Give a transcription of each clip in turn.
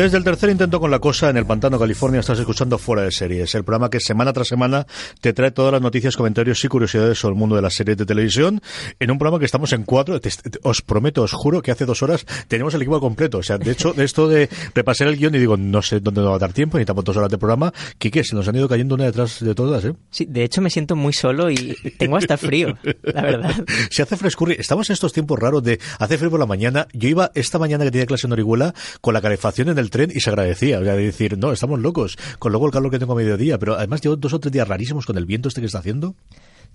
Desde el tercer intento con la cosa en el Pantano, California, estás escuchando Fuera de Series, el programa que semana tras semana te trae todas las noticias, comentarios y curiosidades sobre el mundo de las series de televisión, en un programa que estamos en cuatro. Te- te- os prometo, os juro que hace dos horas tenemos el equipo completo. O sea, de hecho, de esto de repasar el guion y digo, no sé dónde nos va a dar tiempo, necesitamos dos horas de programa. Quique, se nos han ido cayendo una detrás de todas, ¿eh? Sí, de hecho me siento muy solo y tengo hasta frío, la verdad. Se hace frescurri. Estamos en estos tiempos raros de hace frío por la mañana. Yo iba esta mañana que tenía clase en Orihuela con la calefacción en el tren y se agradecía. O sea, de decir, no, estamos locos. Con luego el calor que tengo a mediodía. Pero además llevo dos o tres días rarísimos con el viento este que está haciendo.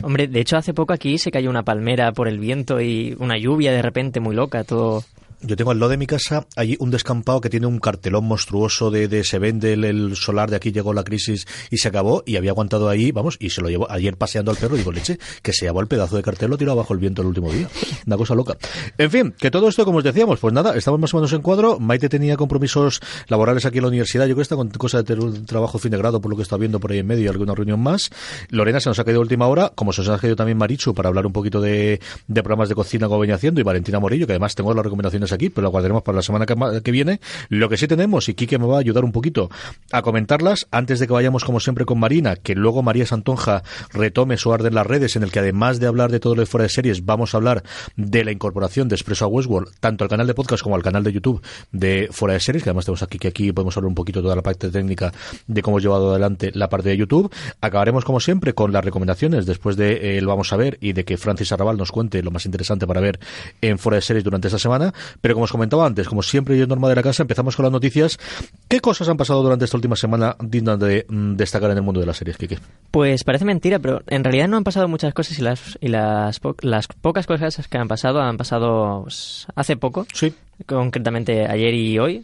Hombre, de hecho hace poco aquí se cayó una palmera por el viento y una lluvia de repente muy loca, todo... Yo tengo al lado de mi casa allí un descampado que tiene un cartelón monstruoso de, de se vende el, solar de aquí llegó la crisis y se acabó y había aguantado ahí, vamos, y se lo llevó ayer paseando al perro, digo, leche, que se llevó el pedazo de cartel, lo tiró abajo el viento el último día. Una cosa loca. En fin, que todo esto, como os decíamos, pues nada, estamos más o menos en cuadro. Maite tenía compromisos laborales aquí en la universidad, yo creo que está con cosa de un trabajo fin de grado, por lo que está viendo por ahí en medio y alguna reunión más. Lorena se nos ha caído última hora, como se nos ha caído también Marichu para hablar un poquito de, de programas de cocina como venía haciendo, y Valentina Morillo, que además tengo las recomendaciones aquí, pero la guardaremos para la semana que, viene. Lo que sí tenemos, y Quique me va a ayudar un poquito a comentarlas, antes de que vayamos como siempre con Marina, que luego María Santonja retome su arte en las redes, en el que además de hablar de todo lo de fuera de series, vamos a hablar de la incorporación de Expreso a Westworld, tanto al canal de podcast como al canal de YouTube de fuera de series, que además tenemos aquí que aquí podemos hablar un poquito toda la parte técnica de cómo hemos llevado adelante la parte de YouTube. Acabaremos como siempre con las recomendaciones después de eh, el vamos a ver y de que Francis Arrabal nos cuente lo más interesante para ver en fuera de series durante esta semana. Pero como os comentaba antes, como siempre yo norma de la casa, empezamos con las noticias. ¿Qué cosas han pasado durante esta última semana dignas de mm, destacar en el mundo de las series, Kike? Pues parece mentira, pero en realidad no han pasado muchas cosas y las, y las, po- las pocas cosas que han pasado han pasado pues, hace poco, Sí. concretamente ayer y hoy.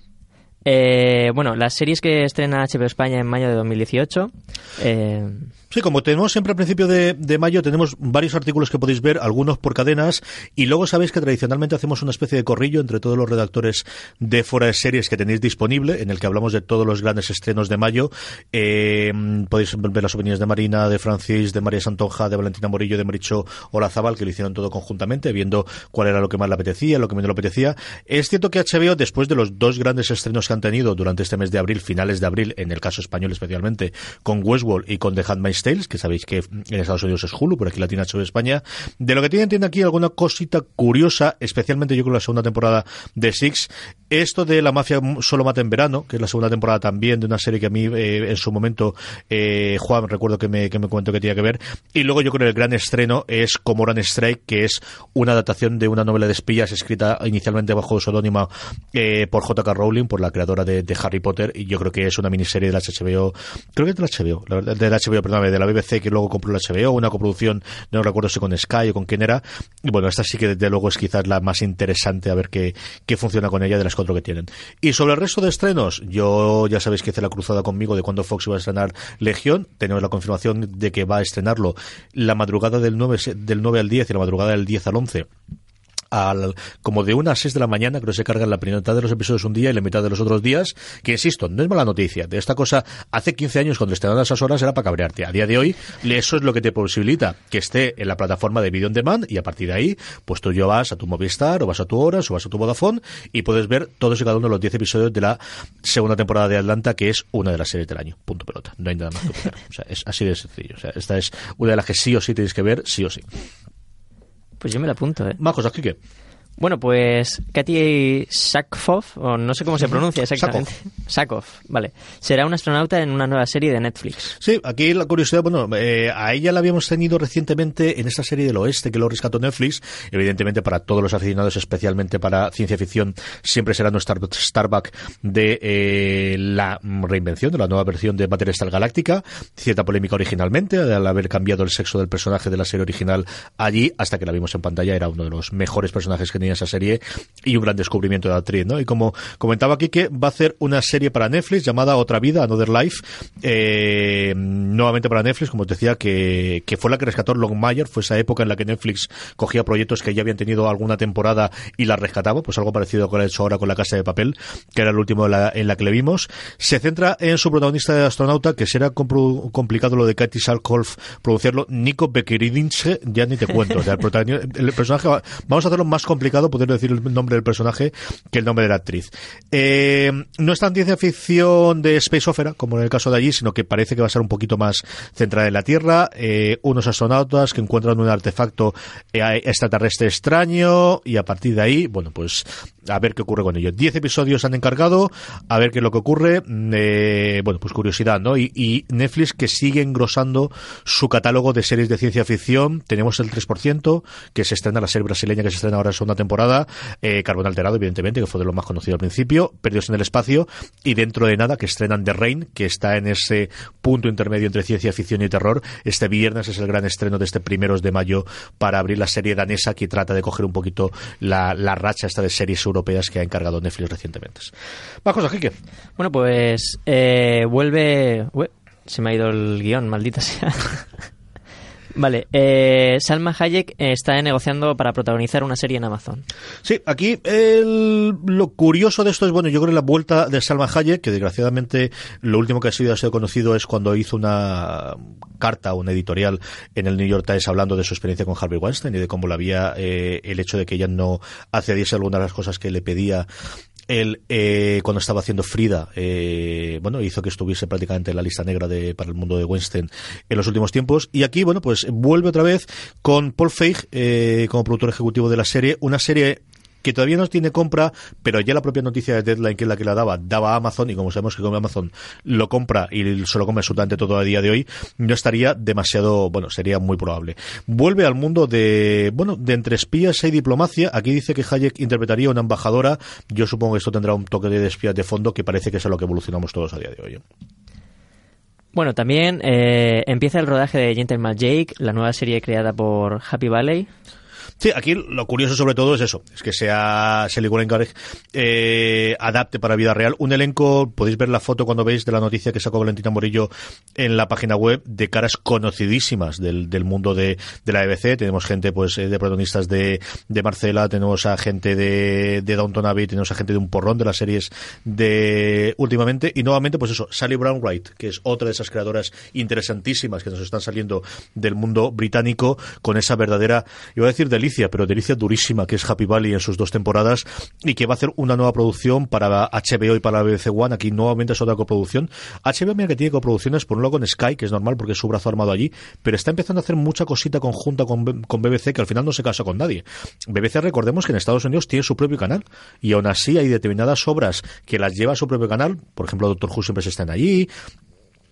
Eh, bueno, las series que estrena HBO España en mayo de 2018. Eh, Sí, como tenemos siempre al principio de, mayo, tenemos varios artículos que podéis ver, algunos por cadenas, y luego sabéis que tradicionalmente hacemos una especie de corrillo entre todos los redactores de fuera de series que tenéis disponible, en el que hablamos de todos los grandes estrenos de mayo. Eh, podéis ver las opiniones de Marina, de Francis, de María Santonja, de Valentina Morillo, de Maricho Olazábal, que lo hicieron todo conjuntamente, viendo cuál era lo que más le apetecía, lo que menos le apetecía. Es cierto que HBO, después de los dos grandes estrenos que han tenido durante este mes de abril, finales de abril, en el caso español especialmente, con Westworld y con The Handmaid's Que sabéis que en Estados Unidos es Hulu, por aquí la tiene HBO España. De lo que tiene aquí alguna cosita curiosa, especialmente yo creo la segunda temporada de Six. Esto de La Mafia solo mata en verano, que es la segunda temporada también de una serie que a mí eh, en su momento, eh, Juan, recuerdo que me, que me comentó que tenía que ver. Y luego yo creo que el gran estreno es Comoran Strike, que es una adaptación de una novela de espías escrita inicialmente bajo seudónimo eh, por J.K. Rowling, por la creadora de, de Harry Potter, y yo creo que es una miniserie de la HBO, creo que es de la HBO, la verdad, de la HBO, perdón, de la BBC, que luego compró la HBO, una coproducción, no recuerdo si con Sky o con quién era, y bueno, esta sí que desde luego es quizás la más interesante a ver qué, qué funciona con ella de las cuatro que tienen. Y sobre el resto de estrenos, yo ya sabéis que hice la cruzada conmigo de cuando Fox iba a estrenar Legión, tenemos la confirmación de que va a estrenarlo la madrugada del 9, se- del 9 al 10 y la madrugada del 10 al 11 al, como de una a 6 de la mañana, creo que se cargan la primera mitad de los episodios un día y la mitad de los otros días, que insisto, no es mala noticia. De esta cosa, hace 15 años cuando estrenaban a esas horas era para cabrearte. A día de hoy, eso es lo que te posibilita que esté en la plataforma de video on demand y a partir de ahí, pues tú ya vas a tu Movistar o vas a tu Horas o vas a tu Vodafone y puedes ver todos y cada uno de los 10 episodios de la segunda temporada de Atlanta, que es una de las series del año. Punto pelota. No hay nada más que. O sea, es así de sencillo. O sea, esta es una de las que sí o sí tenéis que ver, sí o sí. Pues yo me la apunto, ¿eh? Más cosas, Kike. Bueno, pues Katy Sackhoff, o no sé cómo se pronuncia exactamente. Sackhoff, vale. Será un astronauta en una nueva serie de Netflix. Sí, aquí la curiosidad, bueno, eh, a ella la habíamos tenido recientemente en esta serie del oeste que lo rescató Netflix. Evidentemente para todos los aficionados, especialmente para ciencia ficción, siempre será nuestra Starbuck de eh, la reinvención, de la nueva versión de Battlestar Galáctica. Cierta polémica originalmente, al haber cambiado el sexo del personaje de la serie original allí, hasta que la vimos en pantalla, era uno de los mejores personajes que tenía esa serie y un gran descubrimiento de actriz, ¿no? Y como comentaba aquí que va a hacer una serie para Netflix llamada Otra Vida, Another Life, eh, nuevamente para Netflix, como os decía, que, que fue la que rescató Longmire, fue esa época en la que Netflix cogía proyectos que ya habían tenido alguna temporada y las rescataba, pues algo parecido con lo hecho ahora con La Casa de Papel, que era el último en la, la que le vimos. Se centra en su protagonista de astronauta, que será complicado lo de Katy Salkholf pronunciarlo, Nico Bekeridinche, ya ni te cuento, el personaje, vamos a hacerlo más complicado poder decir el nombre del personaje que el nombre de la actriz. Eh, no es tan ciencia ficción de Space Opera, como en el caso de allí, sino que parece que va a ser un poquito más centrada en la Tierra. Eh, unos astronautas que encuentran un artefacto eh, extraterrestre extraño y a partir de ahí, bueno, pues a ver qué ocurre con ello. Diez episodios han encargado, a ver qué es lo que ocurre. Eh, bueno, pues curiosidad, ¿no? Y, y, Netflix que sigue engrosando su catálogo de series de ciencia ficción. Tenemos el 3%, que se estrena la serie brasileña que se estrena ahora en segunda temporada. Eh, Carbón Alterado, evidentemente, que fue de lo más conocido al principio. Perdidos en el espacio. Y dentro de nada, que estrenan The Rain, que está en ese punto intermedio entre ciencia ficción y terror. Este viernes es el gran estreno de este primeros de mayo para abrir la serie danesa que trata de coger un poquito la, la racha esta de series europeas que ha encargado Netflix recientemente. Más cosas, Kike. Bueno, pues eh, vuelve... Se me ha ido el guion, maldita sea. Vale, eh, Salma Hayek está negociando para protagonizar una serie en Amazon. Sí, aquí el, lo curioso de esto es, bueno, yo creo la vuelta de Salma Hayek, que desgraciadamente lo último que ha sido, ha sido conocido es cuando hizo una carta, un editorial en el New York Times hablando de su experiencia con Harvey Weinstein y de cómo la había eh, el hecho de que ella no accediese a algunas de las cosas que le pedía él eh, cuando estaba haciendo Frida, eh, bueno, hizo que estuviese prácticamente en la lista negra de, para el mundo de Weinstein en los últimos tiempos. Y aquí, bueno, pues vuelve otra vez con Paul Feig eh, como productor ejecutivo de la serie, una serie que todavía no tiene compra, pero ya la propia noticia de Deadline, que es la que la daba, daba a Amazon, y como sabemos que como Amazon lo compra y se lo come absolutamente todo a día de hoy, no estaría demasiado, bueno, sería muy probable. Vuelve al mundo de, bueno, de entre espías y diplomacia. Aquí dice que Hayek interpretaría una embajadora. Yo supongo que esto tendrá un toque de espías de fondo que parece que es a lo que evolucionamos todos a día de hoy. ¿eh? Bueno, también eh, empieza el rodaje de Gentleman Jake, la nueva serie creada por Happy Valley. Sí, aquí lo curioso sobre todo es eso, es que sea Wallengareg eh, adapte para vida real. Un elenco, podéis ver la foto cuando veis de la noticia que sacó Valentina Morillo en la página web de caras conocidísimas del, del mundo de, de la EBC. Tenemos gente pues eh, de protagonistas de, de Marcela, tenemos a gente de, de Downton Abbey, tenemos a gente de un porrón de las series de últimamente y nuevamente pues eso, Sally Brown Wright, que es otra de esas creadoras interesantísimas que nos están saliendo del mundo británico con esa verdadera, iba a decir delicia pero delicia durísima, que es Happy Valley en sus dos temporadas y que va a hacer una nueva producción para HBO y para BBC One. Aquí nuevamente es otra coproducción. HBO, mira que tiene coproducciones, por un lado con Sky, que es normal porque es su brazo armado allí, pero está empezando a hacer mucha cosita conjunta con, con BBC que al final no se casa con nadie. BBC, recordemos que en Estados Unidos tiene su propio canal y aún así hay determinadas obras que las lleva a su propio canal. Por ejemplo, Doctor Who siempre se están allí,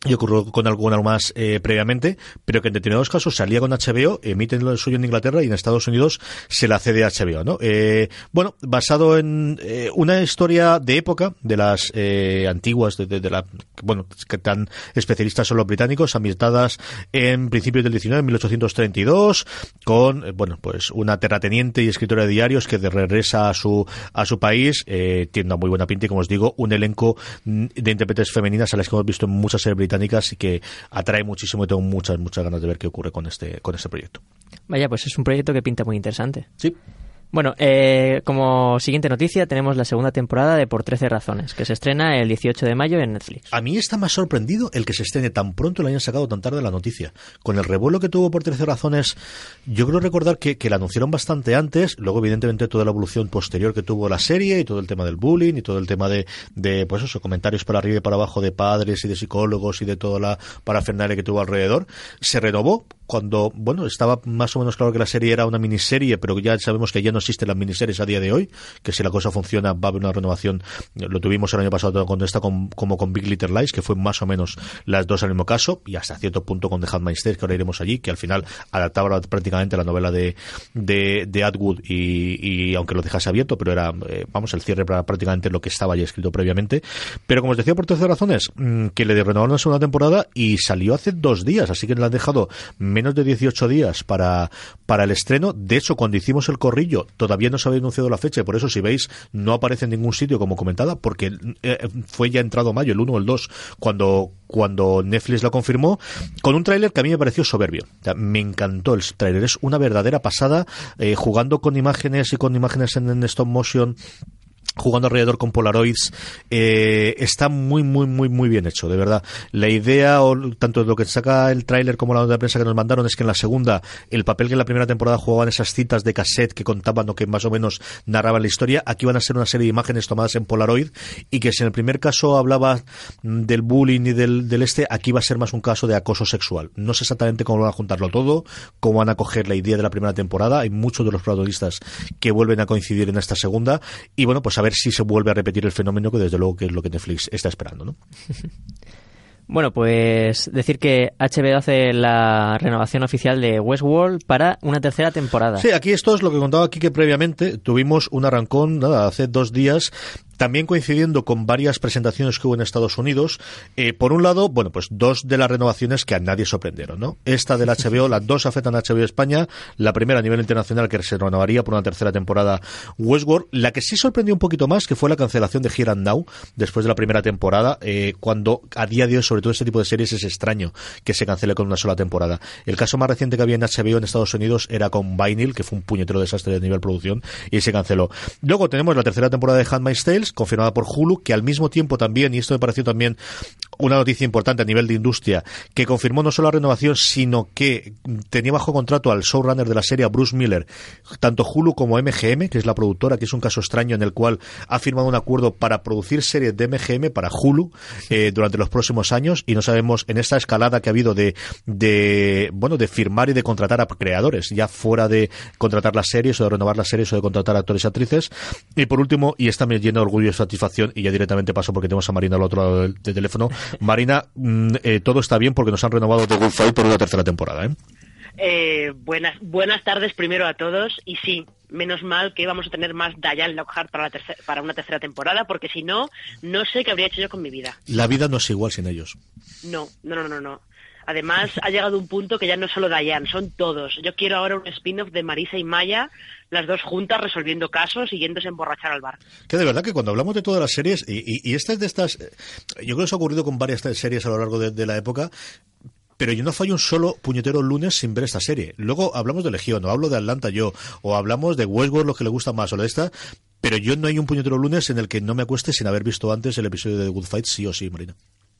y ocurrió con alguna más eh, previamente, pero que en determinados casos salía con HBO, emiten lo suyo en Inglaterra y en Estados Unidos se la cede a HBO, ¿no? Eh, bueno, basado en eh, una historia de época, de las eh, antiguas, de, de, de, la, bueno, que tan especialistas son los británicos, ambientadas en principios del 19, en 1832, con, eh, bueno, pues una terrateniente y escritora de diarios que de regresa a su, a su país, tiene una muy buena pinta y, como os digo, un elenco de intérpretes femeninas a las que hemos visto en muchas series británicas y que atrae muchísimo y tengo muchas, muchas ganas de ver qué ocurre con este, con este proyecto. Vaya, pues es un proyecto que pinta muy interesante. Sí. Bueno, eh, como siguiente noticia tenemos la segunda temporada de Por 13 Razones, que se estrena el 18 de mayo en Netflix. A mí está más sorprendido el que se estrene tan pronto y lo hayan sacado tan tarde la noticia. Con el revuelo que tuvo Por 13 Razones, yo creo recordar que, que la anunciaron bastante antes, luego evidentemente toda la evolución posterior que tuvo la serie y todo el tema del bullying y todo el tema de, de pues eso, comentarios para arriba y para abajo de padres y de psicólogos y de toda la parafernalia que tuvo alrededor, se renovó cuando, bueno, estaba más o menos claro que la serie era una miniserie, pero ya sabemos que ya no existen las miniseries a día de hoy, que si la cosa funciona va a haber una renovación. Lo tuvimos el año pasado cuando está con, como con Big Little Lies, que fue más o menos las dos al mismo caso, y hasta cierto punto con The Handmaid's Tale, que ahora iremos allí, que al final adaptaba prácticamente la novela de, de, de Atwood y, y, aunque lo dejase abierto, pero era, eh, vamos, el cierre para prácticamente lo que estaba ya escrito previamente. Pero como os decía, por terceras razones, mm, que le renovaron la segunda temporada y salió hace dos días, así que le han dejado de 18 días para, para el estreno. De hecho, cuando hicimos el corrillo, todavía no se había anunciado la fecha, por eso si veis, no aparece en ningún sitio como comentada, porque eh, fue ya entrado mayo, el 1 o el 2, cuando, cuando Netflix lo confirmó, con un tráiler que a mí me pareció soberbio. me encantó el tráiler, es una verdadera pasada, eh, jugando con imágenes y con imágenes en, en stop motion jugando alrededor con Polaroids, eh, está muy, muy, muy, muy bien hecho, de verdad. La idea, o tanto lo que saca el tráiler como la nota de prensa que nos mandaron, es que en la segunda, el papel que en la primera temporada jugaban esas citas de cassette que contaban o que más o menos narraban la historia, aquí van a ser una serie de imágenes tomadas en Polaroid, y que si en el primer caso hablaba del bullying y del, del este, aquí va a ser más un caso de acoso sexual. No sé exactamente cómo van a juntarlo todo, cómo van a coger la idea de la primera temporada, hay muchos de los protagonistas que vuelven a coincidir en esta segunda, y bueno, pues a ver si se vuelve a repetir el fenómeno que desde luego que es lo que Netflix está esperando, ¿no? Bueno, pues decir que HBO hace la renovación oficial de Westworld para una tercera temporada. Sí, aquí esto es lo que contaba aquí que previamente tuvimos un arrancón, nada, hace dos días también coincidiendo con varias presentaciones que hubo en Estados Unidos. Eh, por un lado, bueno, pues dos de las renovaciones que a nadie sorprendieron, ¿no? Esta del HBO, las dos afectan a HBO España, la primera a nivel internacional que se renovaría por una tercera temporada Westworld, la que sí sorprendió un poquito más, que fue la cancelación de Here and Now después de la primera temporada, eh, cuando a día de hoy, sobre todo este tipo de series, es extraño que se cancele con una sola temporada. El caso más reciente que había en HBO en Estados Unidos era con Vinyl, que fue un puñetero desastre de nivel producción, y se canceló. Luego tenemos la tercera temporada de Handmaid's Tales, confirmada por Hulu, que al mismo tiempo también, y esto me pareció también una noticia importante a nivel de industria, que confirmó no solo la renovación, sino que tenía bajo contrato al showrunner de la serie, Bruce Miller, tanto Hulu como MGM, que es la productora, que es un caso extraño en el cual ha firmado un acuerdo para producir series de MGM para Hulu eh, durante los próximos años, y no sabemos en esta escalada que ha habido de, de, bueno, de firmar y de contratar a creadores, ya fuera de contratar las series o de renovar las series o de contratar actores y actrices. Y por último, y esta me llena de orgullo y satisfacción, y ya directamente paso porque tenemos a Marina al otro lado del, teléfono, Marina, mm, eh, todo está bien porque nos han renovado The Good Fight por una tercera temporada, ¿eh? Eh, buenas, buenas tardes primero a todos y sí, menos mal que vamos a tener más Diane Lockhart para, la para una tercera temporada porque si no, no sé qué habría hecho yo con mi vida. La vida no es igual sin ellos. No, no, no, no, no. Además, ha llegado un punto que ya no es solo Diane, son todos. Yo quiero ahora un spin-off de Marisa y Maya, las dos juntas resolviendo casos y yéndose a emborrachar al bar. Que de verdad que cuando hablamos de todas las series, y, y, esta es de estas, yo creo que eso ha ocurrido con varias series a lo largo de, de la época, pero yo no fallo un solo puñetero lunes sin ver esta serie. Luego hablamos de Legión, o hablo de Atlanta yo, o hablamos de Westworld, lo que le gusta más, o de esta, pero yo no hay un puñetero lunes en el que no me acueste sin haber visto antes el episodio de The Good Fight, sí o sí, Marina.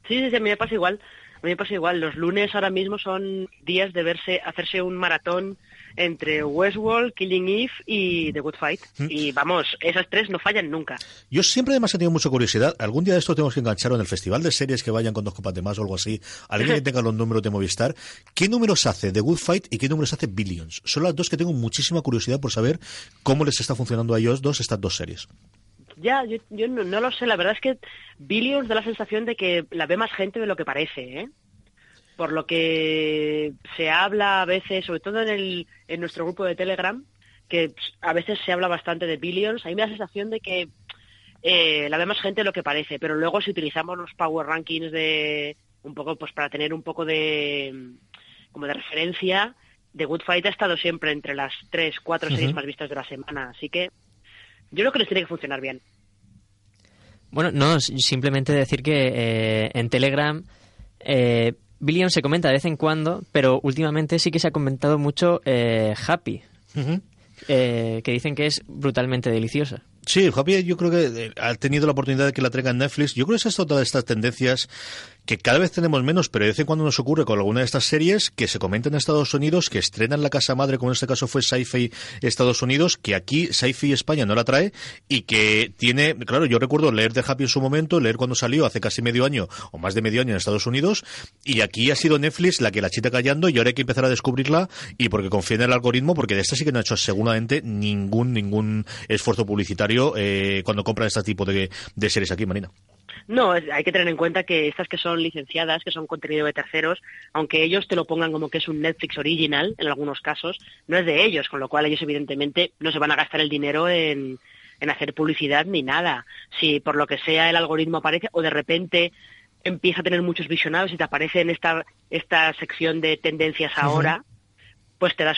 Sí, sí, sí, a mí me pasa igual. A mí me pasa igual. Los lunes ahora mismo son días de verse, hacerse un maratón entre Westworld, Killing Eve y The Good Fight. Mm. Y vamos, esas tres no fallan nunca. Yo siempre además he tenido mucha curiosidad. Algún día de esto tenemos que enganchar en el festival de series que vayan con dos copas de más o algo así. Alguien que tenga los números de Movistar. ¿Qué números hace The Good Fight y qué números hace Billions? Son las dos que tengo muchísima curiosidad por saber cómo les está funcionando a ellos dos estas dos series. Ya, yo, yo no, no, lo sé. La verdad es que Billions da la sensación de que la ve más gente de lo que parece, ¿eh? Por lo que se habla a veces, sobre todo en, el, en nuestro grupo de Telegram, que a veces se habla bastante de Billions. A mí me da la sensación de que eh, la ve más gente de lo que parece. Pero luego si utilizamos los Power Rankings de un poco, pues para tener un poco de como de referencia, The Good Fight ha estado siempre entre las tres, cuatro series más vistas de la semana. Así que yo creo que les tiene que funcionar bien. Bueno, no, simplemente decir que eh, en Telegram eh, Billion se comenta de vez en cuando, pero últimamente sí que se ha comentado mucho eh, Happy, eh, que dicen que es brutalmente deliciosa. Sí, Happy yo creo que ha tenido la oportunidad de que la traiga en Netflix. Yo creo que es todas estas tendencias que cada vez tenemos menos, pero de vez en cuando nos ocurre con alguna de estas series que se comentan en Estados Unidos, que estrenan la casa madre, como en este caso fue Sci-Fi Estados Unidos, que aquí Sci-Fi España no la trae y que tiene, claro, yo recuerdo leer de Happy en su momento, leer cuando salió hace casi medio año o más de medio año en Estados Unidos y aquí ha sido Netflix la que la chita callando y ahora hay que empezar a descubrirla y porque confía en el algoritmo, porque de esta sí que no ha hecho seguramente ningún ningún esfuerzo publicitario eh, cuando compran este tipo de series aquí, Marina. No, hay que tener en cuenta que estas que son licenciadas, que son contenido de terceros, aunque ellos te lo pongan como que es un Netflix original, en algunos casos, no es de ellos, con lo cual ellos evidentemente no se van a gastar el dinero en, en hacer publicidad ni nada. Si por lo que sea el algoritmo aparece o de repente empieza a tener muchos visionados y te aparece en esta, esta sección de tendencias ahora, pues te das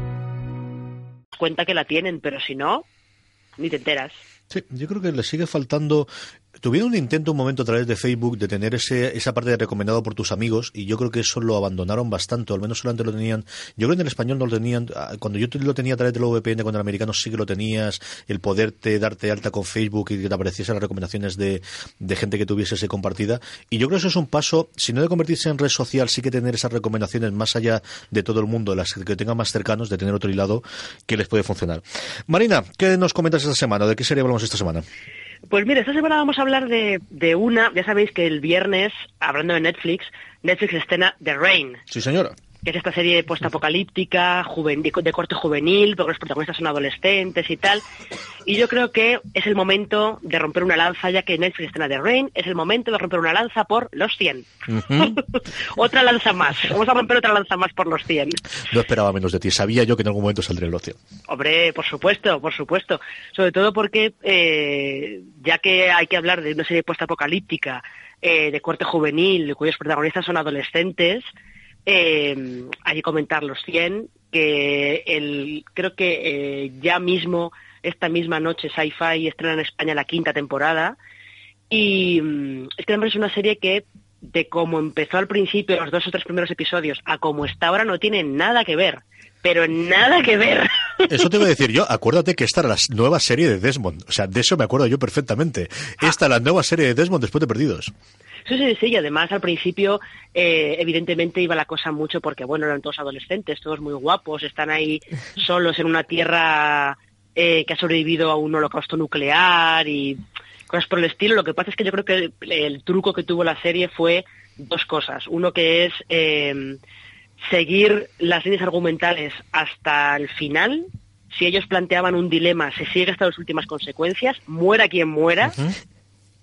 Cuenta que la tienen, pero si no, ni te enteras. Sí, yo creo que le sigue faltando Tuvieron un intento un momento a través de Facebook de tener ese, esa parte de recomendado por tus amigos y yo creo que eso lo abandonaron bastante, al menos solamente lo tenían. Yo creo que en el español no lo tenían. Ah, cuando yo lo tenía a través del VPN, cuando el americano sí que lo tenías, el poderte darte alta con Facebook y que te apareciesen las recomendaciones de, de gente que tuviese compartida. Y yo creo que eso es un paso, si no de convertirse en red social, sí que tener esas recomendaciones más allá de todo el mundo, las que tengan más cercanos, de tener otro hilado que les puede funcionar. Marina, ¿qué nos comentas esta semana? ¿De qué serie hablamos esta semana? Pues mira, esta semana vamos a hablar de, de una, ya sabéis que el viernes, hablando de Netflix, Netflix escena The Rain. Sí, señora que es esta serie postapocalíptica, de corte juvenil, porque los protagonistas son adolescentes y tal. Y yo creo que es el momento de romper una lanza, ya que Netflix estrena The Rain, es el momento de romper una lanza por los 100. otra lanza más. Vamos a romper otra lanza más por los 100. No esperaba menos de ti. Sabía yo que en algún momento saldría los 100. Hombre, por supuesto, por supuesto. Sobre todo porque, eh, ya que hay que hablar de una serie postapocalíptica, eh, de corte juvenil, cuyos protagonistas son adolescentes, eh, hay que comentar los 100, que el, creo que eh, ya mismo, esta misma noche, Sci-Fi estrena en España la quinta temporada. Y mm, es que es una serie que, de cómo empezó al principio, los dos o tres primeros episodios, a cómo está ahora, no tiene nada que ver. Pero nada que ver. Eso te voy a decir yo. Acuérdate que esta era la nueva serie de Desmond. O sea, de eso me acuerdo yo perfectamente. Esta, la nueva serie de Desmond después de Perdidos. Sí, sí, sí, y además al principio eh, evidentemente iba la cosa mucho porque, bueno, eran todos adolescentes, todos muy guapos, están ahí solos en una tierra eh, que ha sobrevivido a un holocausto nuclear y cosas por el estilo. Lo que pasa es que yo creo que el, truco que tuvo la serie fue dos cosas. Uno que es eh, seguir las líneas argumentales hasta el final. Si ellos planteaban un dilema, se sigue hasta las últimas consecuencias, muera quien muera,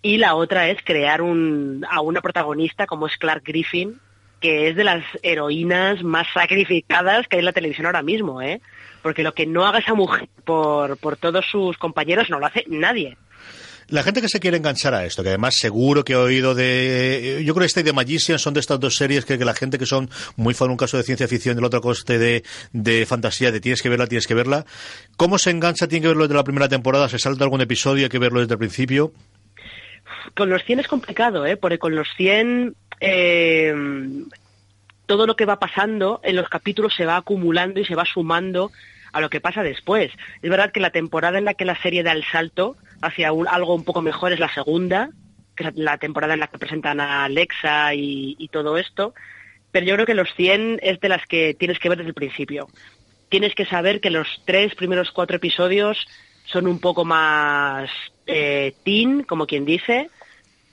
y la otra es crear un, a una protagonista como es Clark Griffin, que es de las heroínas más sacrificadas que hay en la televisión ahora mismo, ¿eh? Porque lo que no haga esa mujer por, por todos sus compañeros no lo hace nadie. La gente que se quiere enganchar a esto, que además seguro que he oído de... Yo creo que este y de Magician son de estas dos series que, la gente que son muy fan, un caso de ciencia ficción y el otro coste de, de fantasía, de tienes que verla, tienes que verla. ¿Cómo se engancha? ¿Tiene que verlo desde la primera temporada? ¿Se salta algún episodio? ¿Hay que verlo desde el principio? Con los 100 es complicado, ¿eh? porque con los 100 eh, todo lo que va pasando en los capítulos se va acumulando y se va sumando a lo que pasa después. Es verdad que la temporada en la que la serie da el salto hacia algo un poco mejor es la segunda, que es la temporada en la que presentan a Alexa y, y todo esto, pero yo creo que los 100 es de las que tienes que ver desde el principio. Tienes que saber que los tres primeros cuatro episodios son un poco más eh, teen, como quien dice,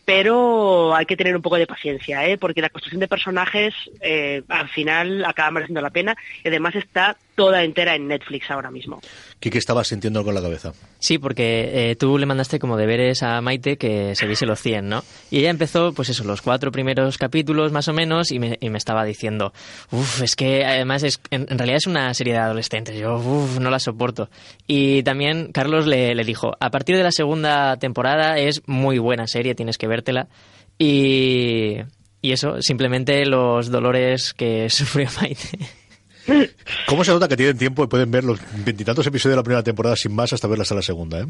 pero hay que tener un poco de paciencia, ¿eh? porque la construcción de personajes eh, al final acaba mereciendo la pena y además está toda entera en Netflix ahora mismo. ¿Qué estaba sintiendo con la cabeza? Sí, porque eh, tú le mandaste como deberes a Maite que se viese los 100, ¿no? Y ella empezó, pues eso, los cuatro primeros capítulos más o menos y me, y me estaba diciendo, uff, es que además es, en, realidad es una serie de adolescentes, yo uff, no la soporto. Y también Carlos le, le dijo, a partir de la segunda temporada es muy buena serie, tienes que vértela. Y, y eso, simplemente los dolores que sufrió Maite. ¿Cómo se nota que tienen tiempo y pueden ver los veintitantos episodios de la primera temporada sin más hasta verlas a la segunda? ¿eh?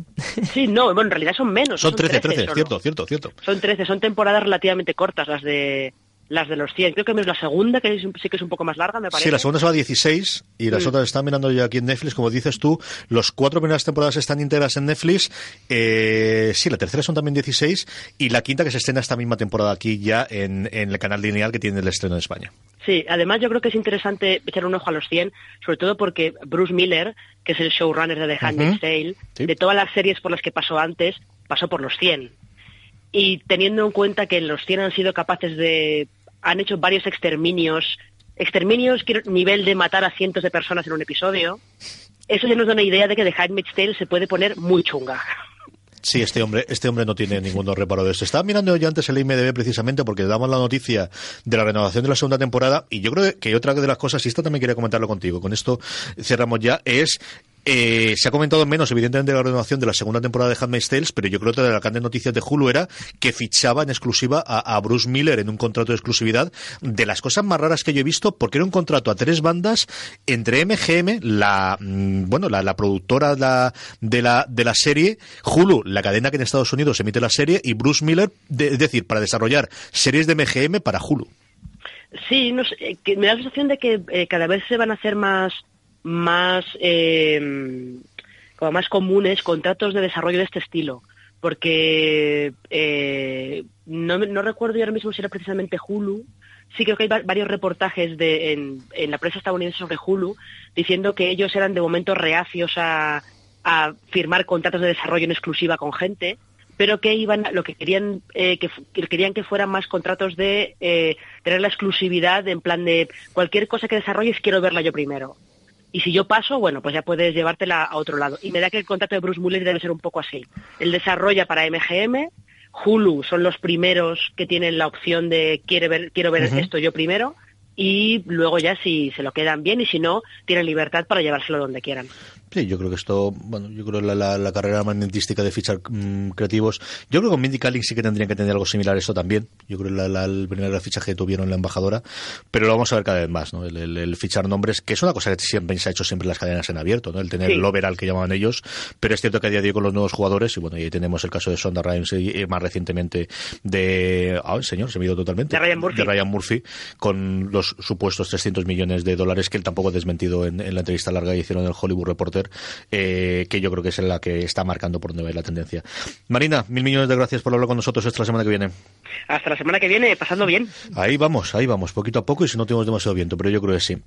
Sí, no, bueno, en realidad son menos. Son, trece, 13, cierto, cierto, cierto. Son 13, son temporadas relativamente cortas las de las de los 100. Creo que es la segunda, que sí que es un poco más larga, me parece. Sí, la segunda se va a 16 y las mm. otras están mirando ya aquí en Netflix. Como dices tú, los cuatro primeras temporadas están íntegras en Netflix. Eh, sí, la tercera son también 16 y la quinta que se estrena esta misma temporada aquí ya en, en el canal lineal que tiene el estreno en España. Sí, además yo creo que es interesante echar un ojo a los 100, sobre todo porque Bruce Miller, que es el showrunner de The Handmaid's Tale, de todas las series por las que pasó antes, pasó por los 100 y teniendo en cuenta que los 100 han sido capaces de... han hecho varios exterminios, exterminios nivel de matar a cientos de personas en un episodio, eso ya nos da una idea de que The Handmaid's Tale se puede poner muy chunga. Sí, este hombre, este hombre no tiene ningún reparo de esto. Estaba mirando yo antes el IMDB precisamente porque damos la noticia de la renovación de la segunda temporada y yo creo que otra de las cosas, y esto también quería comentarlo contigo, con esto cerramos ya, es eh, se ha comentado menos, evidentemente, de la renovación de la segunda temporada de Handmaid's Tales, pero yo creo que la de noticias de Hulu era que fichaba en exclusiva a, Bruce Miller en un contrato de exclusividad de las cosas más raras que yo he visto, porque era un contrato a tres bandas entre MGM, la mm, bueno, la, productora de la, de la serie, Hulu, la cadena que en Estados Unidos emite la serie, y Bruce Miller, es decir, para desarrollar series de MGM para Hulu. Sí, no sé, que me da la sensación de que eh, cada vez se van a hacer más más, eh, como más comunes contratos de desarrollo de este estilo. Porque eh, no, no recuerdo ahora mismo si era precisamente Hulu, sí creo que hay varios reportajes de, en, en, la prensa estadounidense sobre Hulu diciendo que ellos eran de momento reacios a, a, firmar contratos de desarrollo en exclusiva con gente, pero que iban, lo que querían, eh, que, querían que fueran más contratos de eh, tener la exclusividad en plan de cualquier cosa que desarrolles quiero verla yo primero. Y si yo paso, bueno, pues ya puedes llevártela a otro lado. Y me da que el contrato de Bruce Muller debe ser un poco así. Él desarrolla para MGM, Hulu son los primeros que tienen la opción de quiere ver, quiero ver esto yo primero, y luego ya si se lo quedan bien y si no, tienen libertad para llevárselo donde quieran. Sí, yo creo que esto, bueno, yo creo que la, la, carrera magnetística de fichar mm, creativos, yo creo que con Mindy Kaling sí que tendrían que tener algo similar a esto también. Yo creo que el primer fichaje que tuvieron la embajadora, pero lo vamos a ver cada vez más, ¿no? El, fichar nombres, que es una cosa que siempre se ha hecho siempre las cadenas en abierto, ¿no? El tener el overall que llamaban ellos, pero es cierto que a día de hoy con los nuevos jugadores, y bueno, ahí tenemos el caso de Sonda Rhimes y, más recientemente de, ah, señor, se me ha ido totalmente. De Ryan Murphy. De Ryan Murphy, con los supuestos 300 millones de dólares que él tampoco ha desmentido en, en la entrevista larga que hicieron en el Hollywood Reporter eh, que yo creo que es la que está marcando por donde va la tendencia. Marina, mil millones de gracias por hablar con nosotros esta semana que viene. Hasta la semana que viene, pasando bien. Ahí vamos, ahí vamos, poquito a poco y si no tenemos demasiado viento, pero yo creo que sí.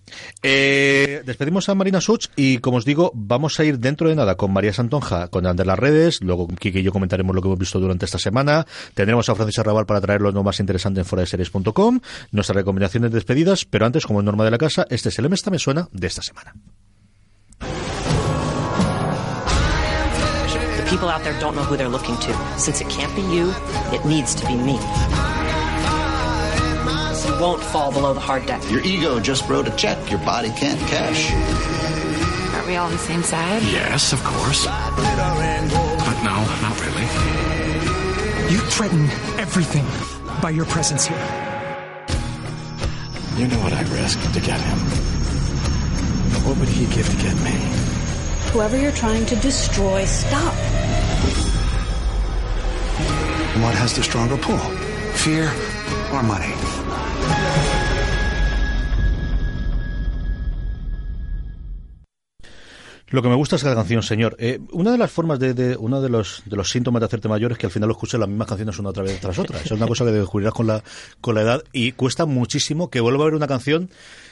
Eh, despedimos a Marina Such y como os digo, vamos a ir dentro de nada con María Santonja, con de las redes, luego Kiki y yo comentaremos lo que hemos visto durante esta semana, tendremos a Francisco Raval para traer lo más interesante en foradeseries.com, nuestras recomendaciones de despedidas, pero antes, como es norma de la casa, este es el M me suena de esta semana. people out there don't know who they're looking to. Since it can't be you, it needs to be me. You won't fall below the hard deck. Your ego just wrote a check your body can't cash. Are we all on the same side? Yes, of course. But no, not really. You threaten everything by your presence here. You know what I risked to get him. What would he give to get me? Whoever you're trying to destroy, stop. What has the stronger pull? Fear or money? Lo que me gusta es la canción, señor. Eh, una de las formas de, de, uno de los, de los síntomas de hacerte mayor es que al final lo escuches las mismas canciones una otra vez tras otra. Es una cosa que descubrirás con la, con la edad y cuesta muchísimo que vuelva a ver una canción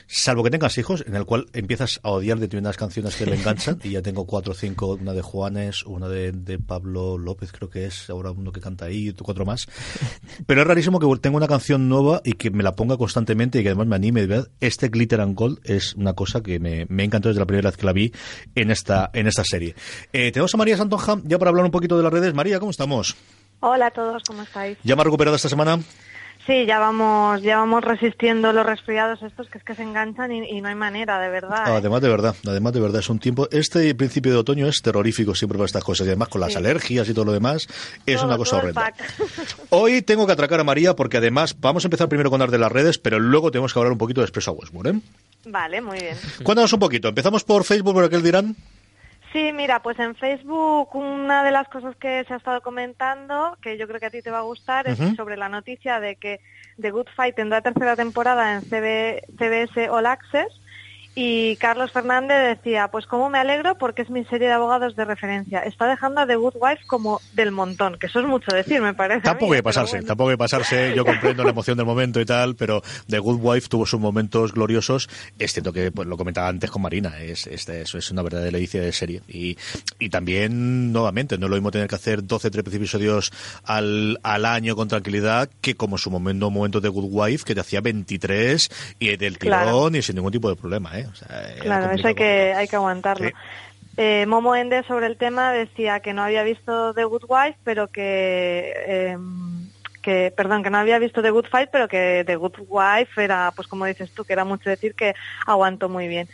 salvo que tengas hijos, en el cual empiezas a odiar determinadas canciones que le enganchan, y ya tengo cuatro o cinco, una de Juanes, una de, de, Pablo López, creo que es, ahora uno que canta ahí, cuatro más. Pero es rarísimo que tenga una canción nueva y que me la ponga constantemente y que además me anime. ¿verdad? Este Glitter and Gold es una cosa que me, me encantó desde la primera vez que la vi en esta, en esta serie. Eh, tenemos a María Santonja ya para hablar un poquito de las redes. María, ¿cómo estamos? Hola a todos, ¿cómo estáis? ¿Ya me ha recuperado esta semana? Sí, ya vamos, ya vamos resistiendo los resfriados estos que es que se enganchan y, y no hay manera, de verdad. ¿eh? Además de verdad, además de verdad, es un tiempo. Este principio de otoño es terrorífico siempre para estas cosas y además con las sí. alergias y todo lo demás es todo, una cosa horrenda. Hoy tengo que atracar a María porque además vamos a empezar primero con hablar de las redes, pero luego tenemos que hablar un poquito de Expreso a Westworld, ¿eh? Vale, muy bien. Cuéntanos un poquito. Empezamos por Facebook, por aquel dirán. Sí, mira, pues en Facebook una de las cosas que se ha estado comentando, que yo creo que a ti te va a gustar, uh -huh. es sobre la noticia de que The Good Fight tendrá tercera temporada en CB, CBS All Access y Carlos Fernández decía, pues cómo me alegro porque es mi serie de abogados de referencia. Está dejando a The Good Wife como del montón, que eso es mucho decir, me parece. Tampoco hay que pasarse, bueno. tampoco hay que pasarse. Yo comprendo la emoción del momento y tal, pero The Good Wife tuvo sus momentos gloriosos. Es cierto que pues, lo comentaba antes con Marina, es, es, eso es una verdadera delicia de serie. Y, y también, nuevamente, no es lo mismo tener que hacer 12, 13 episodios al, al año con tranquilidad que como su momento, momento de Good Wife, que te hacía 23 y del tirón claro. y sin ningún tipo de problema, ¿eh? O sea, claro, eso hay que, hay que aguantarlo. Sí. Eh, Momo Ende sobre el tema decía que no había visto The Good Wife, pero que, eh, que, perdón, que no había visto The Good Fight, pero que The Good Wife era, pues como dices tú, que era mucho decir que aguantó muy bien.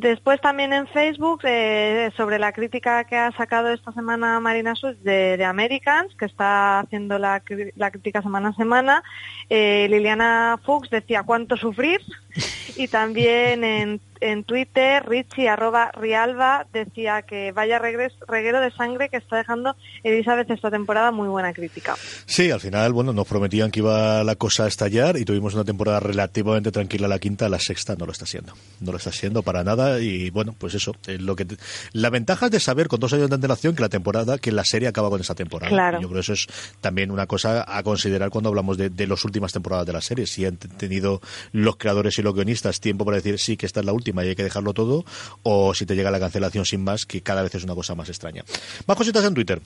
Después también en Facebook, eh, sobre la crítica que ha sacado esta semana Marina Sus de, de Americans, que está haciendo la, la crítica semana a semana, eh, Liliana Fuchs decía cuánto sufrir y también en, en Twitter Richie arroba Rialba decía que vaya regreso, reguero de sangre que está dejando Elizabeth esta temporada muy buena crítica. Sí, al final, bueno, nos prometían que iba la cosa a estallar y tuvimos una temporada relativamente tranquila la quinta, la sexta no lo está siendo. No lo está siendo para nada y bueno, pues eso, lo que la ventaja es de saber con dos años de antelación que la temporada, que la serie acaba con esa temporada. Claro. Yo creo que eso es también una cosa a considerar cuando hablamos de, de las últimas temporadas de la serie. Si han tenido los creadores y los guionistas tiempo para decir sí que esta es la última y hay que dejarlo todo, o si te llega la cancelación sin más, que cada vez es una cosa más extraña. Más cositas en Twitter.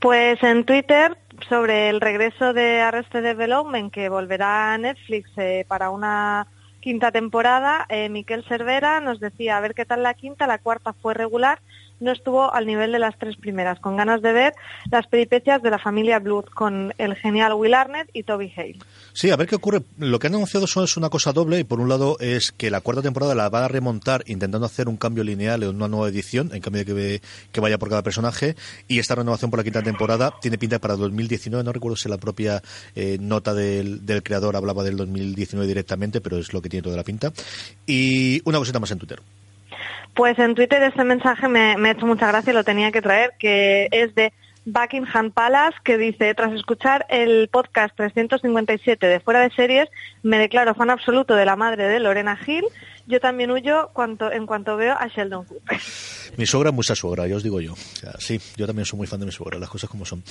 Pues en Twitter, sobre el regreso de Arrested Development, que volverá a Netflix eh, para una quinta temporada, eh, Miquel Cervera nos decía a ver qué tal la quinta, la cuarta fue regular, no estuvo al nivel de las tres primeras, con ganas de ver las peripecias de la familia Blood con el genial Will Arnett y Toby Hale. Sí, a ver qué ocurre. Lo que han anunciado es una cosa doble y por un lado es que la cuarta temporada la va a remontar intentando hacer un cambio lineal en una nueva edición, en cambio de que, que vaya por cada personaje y esta renovación por la quinta temporada tiene pinta para 2019, no recuerdo si la propia eh, nota del, del creador hablaba del 2019 directamente, pero es lo que tiene toda la pinta. Y una cosita más en Twitter. Pues en Twitter este mensaje me, ha hecho mucha gracia lo tenía que traer, que es de Buckingham Palace, que dice, tras escuchar el podcast 357 de Fuera de Series, me declaro fan absoluto de la madre de Lorena Hill. Yo también huyo cuanto, en cuanto veo a Sheldon Cooper. Mi suegra es mucha suegra, ya os digo yo. O sea, sí, yo también soy muy fan de mi suegra, las cosas como son.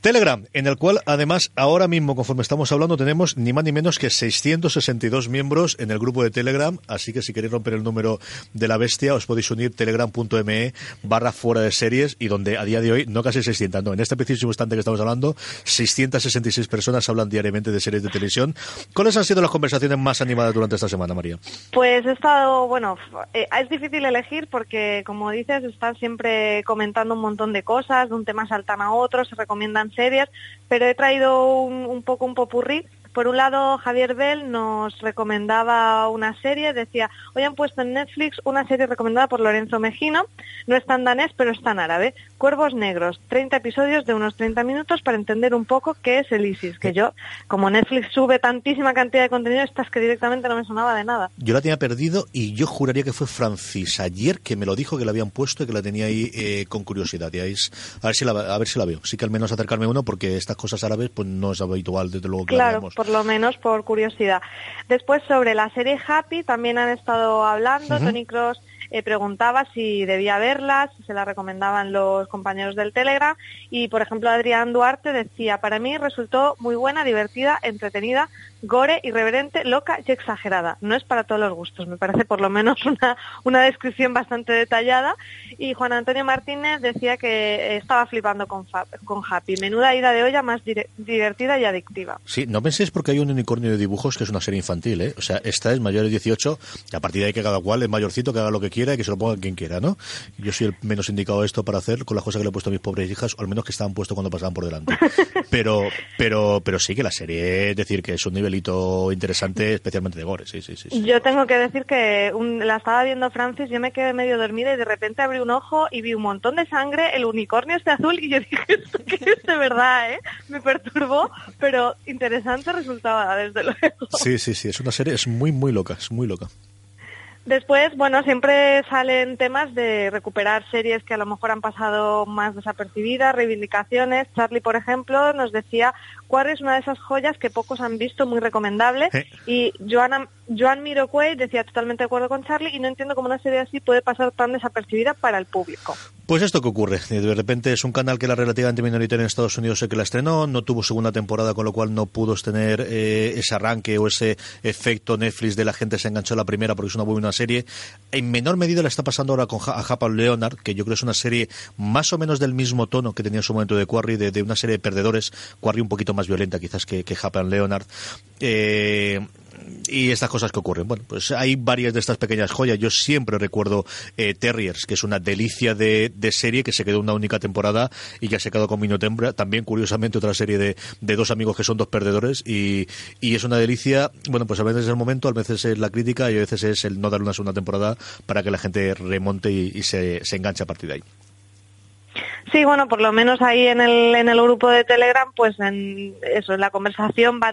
Telegram, en el cual además ahora mismo, conforme estamos hablando, tenemos ni más ni menos que 662 miembros en el grupo de Telegram, así que si queréis romper el número de la bestia, os podéis unir telegram.me barra fuera de series y donde a día de hoy, no casi 600, no, en este preciso instante que estamos hablando, 666 personas hablan diariamente de series de televisión. ¿Cuáles han sido las conversaciones más animadas durante esta semana, María? Pues he estado, bueno, eh, es difícil elegir porque, como dices, están siempre comentando un montón de cosas, de un tema saltan a otro, se recomiendan series, pero he traído un, un poco un popurrí por un lado, Javier Bell nos recomendaba una serie, decía, hoy han puesto en Netflix una serie recomendada por Lorenzo Mejino, no está en danés, pero está en árabe, Cuervos Negros, 30 episodios de unos 30 minutos para entender un poco qué es el ISIS, que yo, como Netflix sube tantísima cantidad de contenido, estas que directamente no me sonaba de nada. Yo la tenía perdido y yo juraría que fue Francis ayer que me lo dijo que la habían puesto y que la tenía ahí eh, con curiosidad. Y ahí es, a, ver si la, a ver si la veo. Sí que al menos acercarme uno porque estas cosas árabes pues no es habitual, desde luego que claro, la veamos. Por lo menos por curiosidad. Después sobre la serie Happy también han estado hablando, uh -huh. Tony Cross eh, preguntaba si debía verlas, si se la recomendaban los compañeros del Telegram y, por ejemplo, Adrián Duarte decía, para mí resultó muy buena, divertida, entretenida, gore, irreverente, loca y exagerada. No es para todos los gustos, me parece por lo menos una, una descripción bastante detallada. Y Juan Antonio Martínez decía que estaba flipando con, con Happy. Menuda ida de olla más divertida y adictiva. Sí, no penséis porque hay un unicornio de dibujos que es una serie infantil, ¿eh? O sea, esta es mayor de 18 y a partir de ahí que cada cual es mayorcito, que haga lo que quiera y que se lo ponga quien quiera, ¿no? Yo soy el menos indicado a esto para hacer con las cosas que le he puesto a mis pobres hijas, o al menos que estaban puestos cuando pasaban por delante. Pero, pero, pero sí que la serie, es decir, que es un nivelito interesante, especialmente de gore, sí, sí, sí. Yo tengo que decir que la estaba viendo Francis, yo me quedé medio dormida y de repente abrí un ojo y vi un montón de sangre, el unicornio este azul y yo dije, esto que es de verdad, ¿eh? Me perturbó, pero interesante resultaba, desde luego. Sí, sí, sí, es una serie, es muy, muy loca, es muy loca. Después, bueno, siempre salen temas de recuperar series que a lo mejor han pasado más desapercibidas, reivindicaciones. Charlie, por ejemplo, nos decía cuál es una de esas joyas que pocos han visto, muy recomendable. Y Joana, Joan Miroquay decía totalmente de acuerdo con Charlie y no entiendo cómo una serie así puede pasar tan desapercibida para el público. Pues esto que ocurre, de repente es un canal que era relativamente minoritario en Estados Unidos, sé que la estrenó, no tuvo segunda temporada, con lo cual no pudo tener eh, ese arranque o ese efecto Netflix de la gente se enganchó a la primera porque es una buena serie. En menor medida la está pasando ahora con a Happy Leonard, que yo creo es una serie más o menos del mismo tono que tenía en su momento de Quarry, de, una serie de perdedores, Quarry un poquito más violenta quizás que, que Happy Leonard. Eh, y estas cosas que ocurren. Bueno, pues hay varias de estas pequeñas joyas. Yo siempre recuerdo eh, Terriers, que es una delicia de, serie que se quedó una única temporada y ya se quedó con Minotembra. También, curiosamente, otra serie de, dos amigos que son dos perdedores y, es una delicia. Bueno, pues a veces es el momento, a veces es la crítica y a veces es el no dar una segunda temporada para que la gente remonte y, se, se enganche a partir de ahí. Sí, bueno, por lo menos ahí en el, en el grupo de Telegram, pues en eso, en la conversación va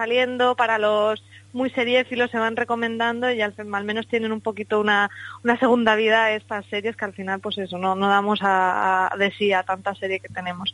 Saliendo para los muy seriéfilos se van recomendando y al, al menos tienen un poquito una, una, segunda vida estas series que al final pues eso no, no damos a, de sí a tanta serie que tenemos.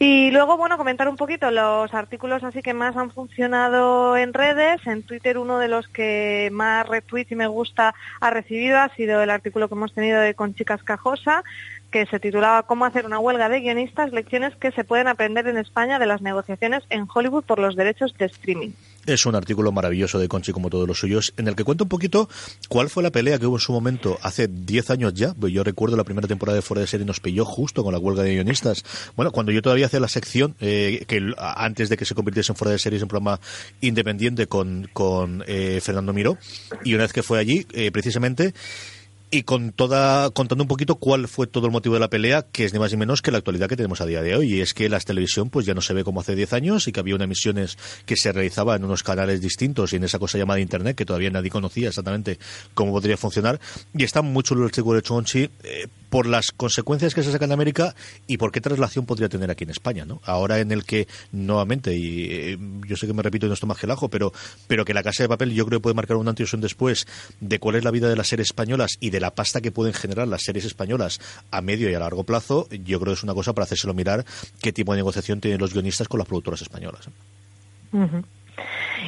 Y luego, bueno, comentar un poquito los artículos así que más han funcionado en redes. En Twitter uno de los que más retweets y me gusta ha recibido ha sido el artículo que hemos tenido de Conchicas Cajosa, que se titulaba Cómo hacer una huelga de guionistas, lecciones que se pueden aprender en España de las negociaciones en Hollywood por los derechos de streaming. Es un artículo maravilloso de Conchi, como todos los suyos, en el que cuenta un poquito cuál fue la pelea que hubo en su momento hace 10 años ya. Pues yo recuerdo la primera temporada de Fuera de Serie nos pilló justo con la huelga de guionistas. Bueno, cuando yo todavía hacía la sección, eh, que antes de que se convirtiese en Fuera de Series, en programa independiente con, con eh, Fernando Miró, y una vez que fue allí, eh, precisamente, y con toda contando un poquito cuál fue todo el motivo de la pelea, que es ni más ni menos que la actualidad que tenemos a día de hoy, y es que la televisión pues ya no se ve como hace 10 años y que había unas emisiones que se realizaban en unos canales distintos y en esa cosa llamada internet que todavía nadie conocía exactamente cómo podría funcionar y está mucho el artículo de Chonchi eh, por las consecuencias que se sacan de América y por qué traslación podría tener aquí en España, ¿no? Ahora en el que nuevamente y eh, yo sé que me repito en esto más que el ajo, pero pero que la Casa de Papel yo creo que puede marcar un antes y un después de cuál es la vida de las series españolas y de la pasta que pueden generar las series españolas a medio y a largo plazo, yo creo que es una cosa para hacérselo mirar qué tipo de negociación tienen los guionistas con las productoras españolas.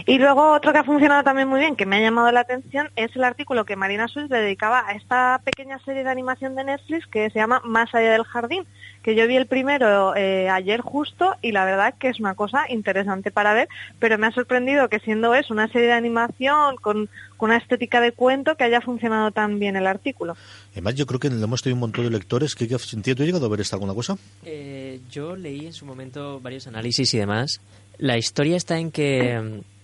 Y luego otro que ha funcionado también muy bien, que me ha llamado la atención, es el artículo que Marina Suiz le dedicaba a esta pequeña serie de animación de Netflix que se llama Más allá del jardín, que yo vi el primero eh, ayer justo y la verdad que es una cosa interesante para ver, pero me ha sorprendido que siendo eso una serie de animación con, una estética de cuento que haya funcionado tan bien el artículo. Además, yo creo que hemos tenido un montón de lectores. ¿Qué, qué sentido? ¿Tú has llegado a ver esta alguna cosa? Eh, yo leí en su momento varios análisis y demás. La historia está en que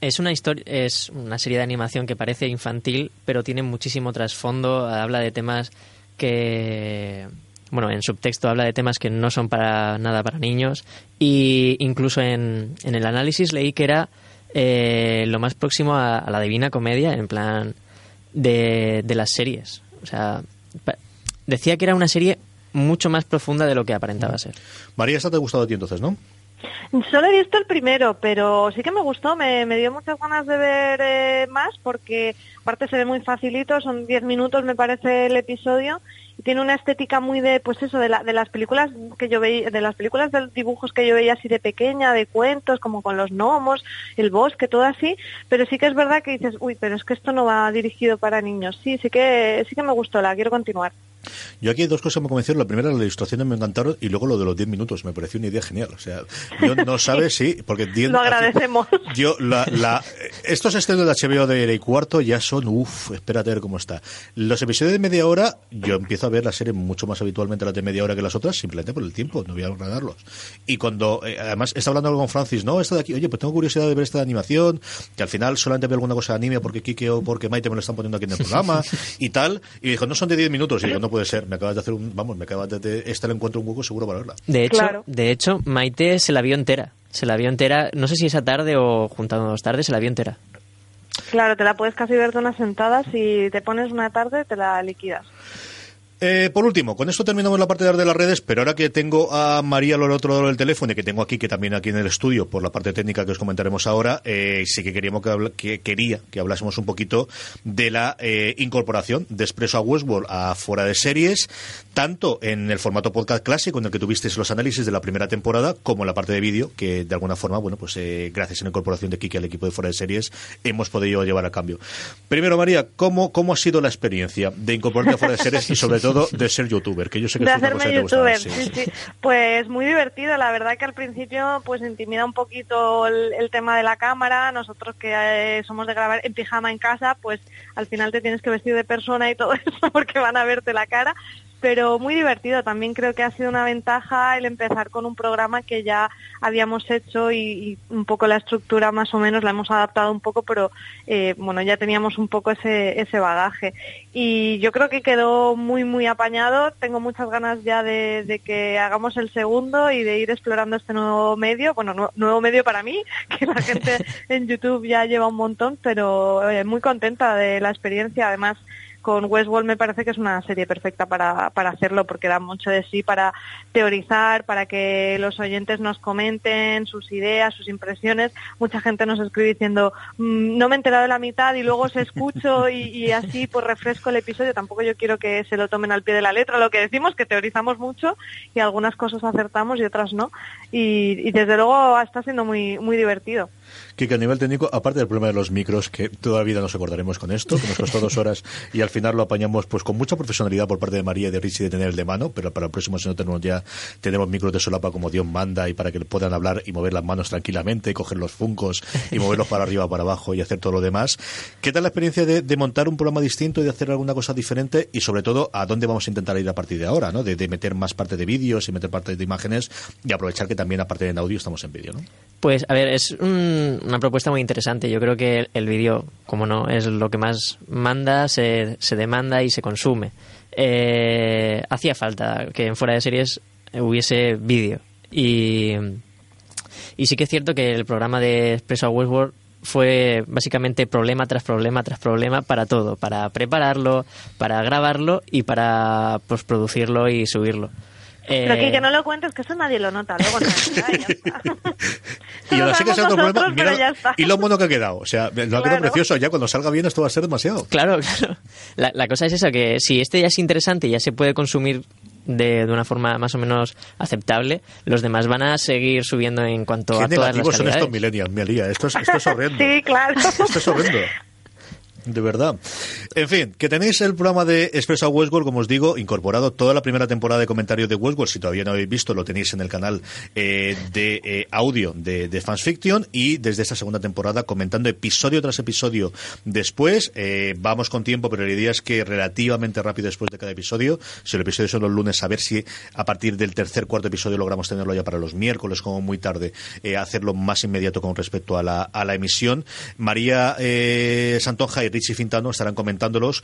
es una historia, es una serie de animación que parece infantil, pero tiene muchísimo trasfondo. Habla de temas que bueno, en subtexto habla de temas que no son para nada para niños y incluso en, en el análisis leí que era eh, lo más próximo a, la Divina Comedia en plan de, de las series. O sea, decía que era una serie mucho más profunda de lo que aparentaba ser. María, esta te ha gustado a ti entonces, ¿no? Solo he visto el primero, pero sí que me gustó, me, dio muchas ganas de ver eh, más porque aparte se ve muy facilito, son 10 minutos me parece el episodio. Y tiene una estética muy de pues eso de, la, de las películas que yo veía de las películas de dibujos que yo veía así de pequeña de cuentos como con los gnomos el bosque todo así. Pero sí que es verdad que dices uy pero es que esto no va dirigido para niños sí sí que sí que me gustó la quiero continuar yo aquí hay dos cosas que me convencieron. La primera, las ilustraciones me encantaron y luego lo de los 10 minutos. Me pareció una idea genial. O sea, yo no sabes, sí, porque... lo agradecemos. Yo, la, la, estos estrenos de HBO de y cuarto ya son, uff, espérate a ver cómo está. Los episodios de media hora, yo empiezo a ver la serie mucho más habitualmente las de media hora que las otras, simplemente por el tiempo, no voy a agradarlos. Y cuando, eh, además, está hablando con Francis, no, esta de aquí, oye, pues tengo curiosidad de ver esta de animación, que al final solamente veo alguna cosa de anime porque Kike o porque Maite me lo están poniendo aquí en el programa y tal. Y dijo, no son de 10 minutos. Y digo, no puede ser, me acabas de hacer un, vamos, me acabas de, este encuentro un hueco seguro para verla. De hecho, de hecho, Maite se la vio entera. Se la vio entera, no sé si esa tarde o juntando dos tardes, se la vio entera. Claro, te la puedes casi ver de una sentada. Si te pones una tarde, te la liquidas. Eh, por último, con esto terminamos la parte de las redes, pero ahora que tengo a María al otro lado del teléfono y que tengo aquí, que también aquí en el estudio, por la parte técnica que os comentaremos ahora, eh, sí que queríamos que, quería que hablásemos un poquito de la eh, incorporación de Expreso a Westworld a fuera de series, tanto en el formato podcast clásico, en el que tuvisteis los análisis de la primera temporada, como en la parte de vídeo, que de alguna forma, bueno, pues gracias a la incorporación de Kiki al equipo de fuera de series, hemos podido llevar a cambio. Primero, María, ¿cómo, cómo ha sido la experiencia de incorporarte a fuera de series y sobre todo de ser youtuber, que yo sé que de es una hacerme youtuber, sí, sí, Pues muy divertido, la verdad que al principio pues intimida un poquito el, tema de la cámara, nosotros que eh, somos de grabar en pijama en casa, pues al final te tienes que vestir de persona y todo eso porque van a verte la cara, pero muy divertido. También creo que ha sido una ventaja el empezar con un programa que ya habíamos hecho y, un poco la estructura más o menos la hemos adaptado un poco, pero eh, bueno, ya teníamos un poco ese, ese bagaje. Y yo creo que quedó muy, muy apañado. Tengo muchas ganas ya de, que hagamos el segundo y de ir explorando este nuevo medio. Bueno, nuevo medio para mí, que la gente en YouTube ya lleva un montón, pero eh, muy contenta de la experiencia. Además, con Westworld me parece que es una serie perfecta para, para hacerlo porque da mucho de sí para teorizar, para que los oyentes nos comenten sus ideas, sus impresiones. Mucha gente nos escribe diciendo mm, no me he enterado de la mitad y luego se escucho y, así pues refresco el episodio. Tampoco yo quiero que se lo tomen al pie de la letra. Lo que decimos que teorizamos mucho y algunas cosas acertamos y otras no. Y, y desde luego está siendo muy, muy divertido que, a nivel técnico, aparte del problema de los micros, que toda la vida nos acordaremos con esto, que nos costó dos horas y al final lo apañamos pues con mucha profesionalidad por parte de María y de Richie de tener el de mano, pero para el próximo si no tenemos ya, tenemos micros de solapa como Dios manda y para que puedan hablar y mover las manos tranquilamente, coger los funcos y moverlos para arriba, para abajo y hacer todo lo demás. ¿Qué tal la experiencia de, montar un programa distinto y de hacer alguna cosa diferente y sobre todo a dónde vamos a intentar ir a partir de ahora, ¿no? De, meter más parte de vídeos y meter parte de imágenes y aprovechar que también aparte de audio estamos en vídeo, ¿no? Pues a ver, es una propuesta muy interesante. Yo creo que el, vídeo, como no, es lo que más manda, se, se demanda y se consume. Eh, hacía falta que en fuera de series hubiese vídeo. Y, y sí que es cierto que el programa de Expreso a Westworld fue básicamente problema tras problema tras problema para todo, para prepararlo, para grabarlo y para postproducirlo y subirlo. Pero que, que, no lo cuentes, que eso nadie lo nota. Luego no, y ahora sí que es otro problema. Mira, y lo bueno que ha quedado. O sea, lo ha quedado precioso. Ya cuando salga bien, esto va a ser demasiado. Claro, claro. La, la, cosa es esa: que si este ya es interesante y ya se puede consumir de, de una forma más o menos aceptable, los demás van a seguir subiendo en cuanto a todas las son estos millennials, Melía. Esto es, esto es horrendo. sí, claro. Esto es horrendo. De verdad. En fin, que tenéis el programa de Expreso Westworld, como os digo, incorporado toda la primera temporada de comentarios de Westworld. Si todavía no habéis visto, lo tenéis en el canal eh, de eh, audio de, de Fans Fiction. Y desde esta segunda temporada, comentando episodio tras episodio después. Eh, vamos con tiempo, pero la idea es que relativamente rápido después de cada episodio. Si el episodio son los lunes, a ver si a partir del tercer, cuarto episodio logramos tenerlo ya para los miércoles, como muy tarde, hacerlo más inmediato con respecto a la, a la emisión. María Santonja y Richie Fintano estarán comentándolos.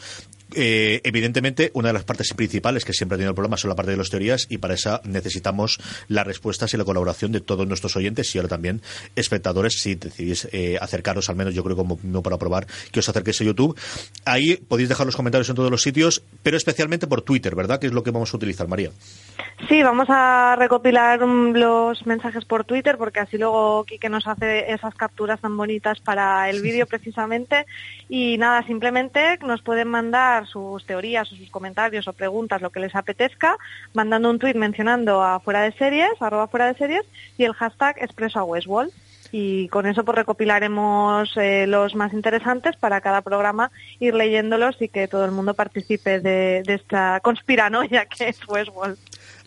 Eh, evidentemente, una de las partes principales que siempre ha tenido el programa son la parte de las teorías y para esa necesitamos las respuestas y la colaboración de todos nuestros oyentes y ahora también espectadores si decidís eh, acercaros, al menos yo creo como no para probar que os acerquéis a YouTube. Ahí podéis dejar los comentarios en todos los sitios, pero especialmente por Twitter, ¿verdad? Que es lo que vamos a utilizar, María. Sí, vamos a recopilar los mensajes por Twitter porque así luego Quique nos hace esas capturas tan bonitas para el vídeo precisamente. Y nada, simplemente nos pueden mandar sus teorías o sus comentarios o preguntas, lo que les apetezca, mandando un tweet mencionando a fuera de series, arroba fuera de series, y el hashtag expreso a Westwall y con eso pues recopilaremos eh, los más interesantes para cada programa ir leyéndolos y que todo el mundo participe de, de esta conspiranoia que es Westworld.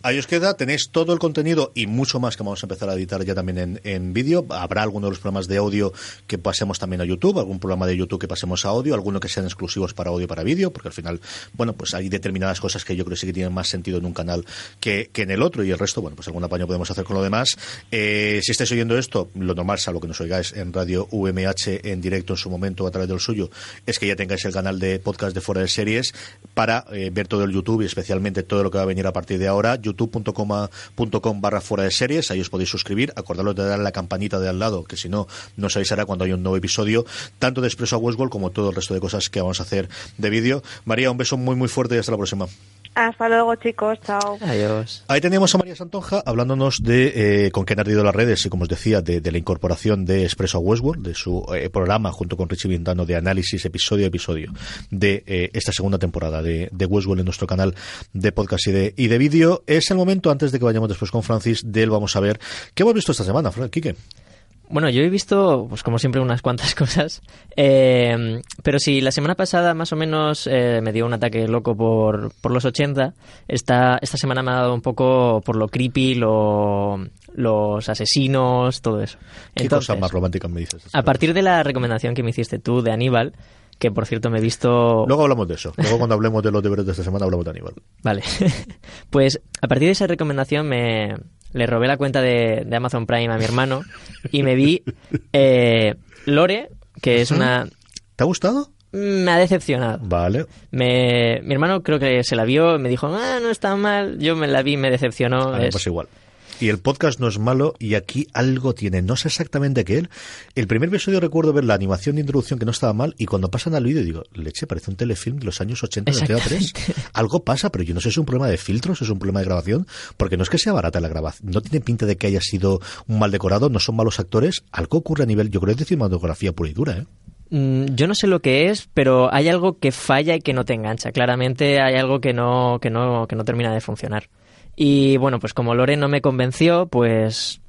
Ahí os queda, tenéis todo el contenido y mucho más que vamos a empezar a editar ya también en, en vídeo. Habrá algunos de los programas de audio que pasemos también a YouTube, algún programa de YouTube que pasemos a audio, algunos que sean exclusivos para audio para vídeo, porque al final, bueno, pues hay determinadas cosas que yo creo que sí que tienen más sentido en un canal que, que en el otro y el resto, bueno, pues algún apaño podemos hacer con lo demás. Eh, si estáis oyendo esto, lo normal, salvo que nos oigáis en radio UMH en directo en su momento a través del suyo, es que ya tengáis el canal de podcast de Fuera de Series para eh, ver todo el YouTube y especialmente todo lo que va a venir a partir de ahora youtube.com barra fuera de series, ahí os podéis suscribir, acordaros de dar la campanita de al lado, que si no, no os avisará cuando hay un nuevo episodio, tanto de Expreso a Westworld como todo el resto de cosas que vamos a hacer de vídeo. María, un beso muy muy fuerte y hasta la próxima. Hasta luego, chicos. Chao. Adiós. Ahí teníamos a María Santonja hablándonos de eh, con qué han ardido las redes y, como os decía, de, de la incorporación de Expreso a Westworld, de su eh, programa junto con Richie Vintano de análisis episodio a episodio de eh, esta segunda temporada de, de, Westworld en nuestro canal de podcast y de, y de vídeo. Es el momento, antes de que vayamos después con Francis, de él vamos a ver qué hemos visto esta semana, Quique. Bueno, yo he visto, pues como siempre, unas cuantas cosas. Eh, pero si la semana pasada más o menos eh, me dio un ataque loco por, por los 80, esta, esta semana me ha dado un poco por lo creepy, lo, los asesinos, todo eso. ¿Qué Entonces, cosa más romántica me dices? A partir de la recomendación que me hiciste tú de Aníbal, que por cierto me he visto... Luego hablamos de eso. Luego cuando hablemos de los deberes de esta semana hablamos de Aníbal. Vale. pues a partir de esa recomendación me, le robé la cuenta de, de, Amazon Prime a mi hermano y me vi eh, Lore, que es una... ¿Te ha gustado? Me ha decepcionado. Vale. Me, mi hermano creo que se la vio, me dijo, ah, no está mal. Yo me la vi, me decepcionó. Es... pues igual. Y el podcast no es malo y aquí algo tiene. No sé exactamente qué él. El primer episodio recuerdo ver la animación de introducción que no estaba mal y cuando pasan al vídeo digo, leche, parece un telefilm de los años 80 de Antena 3. Algo pasa, pero yo no sé si es un problema de filtros, es un problema de grabación, porque no es que sea barata la grabación. No tiene pinta de que haya sido un mal decorado, no son malos actores. Algo ocurre a nivel, yo creo que es de cinematografía pura y dura, ¿eh? Mm, Yo no sé lo que es, pero hay algo que falla y que no te engancha. Claramente hay algo que no, que no, que no termina de funcionar. Y bueno, pues como Lore no me convenció, pues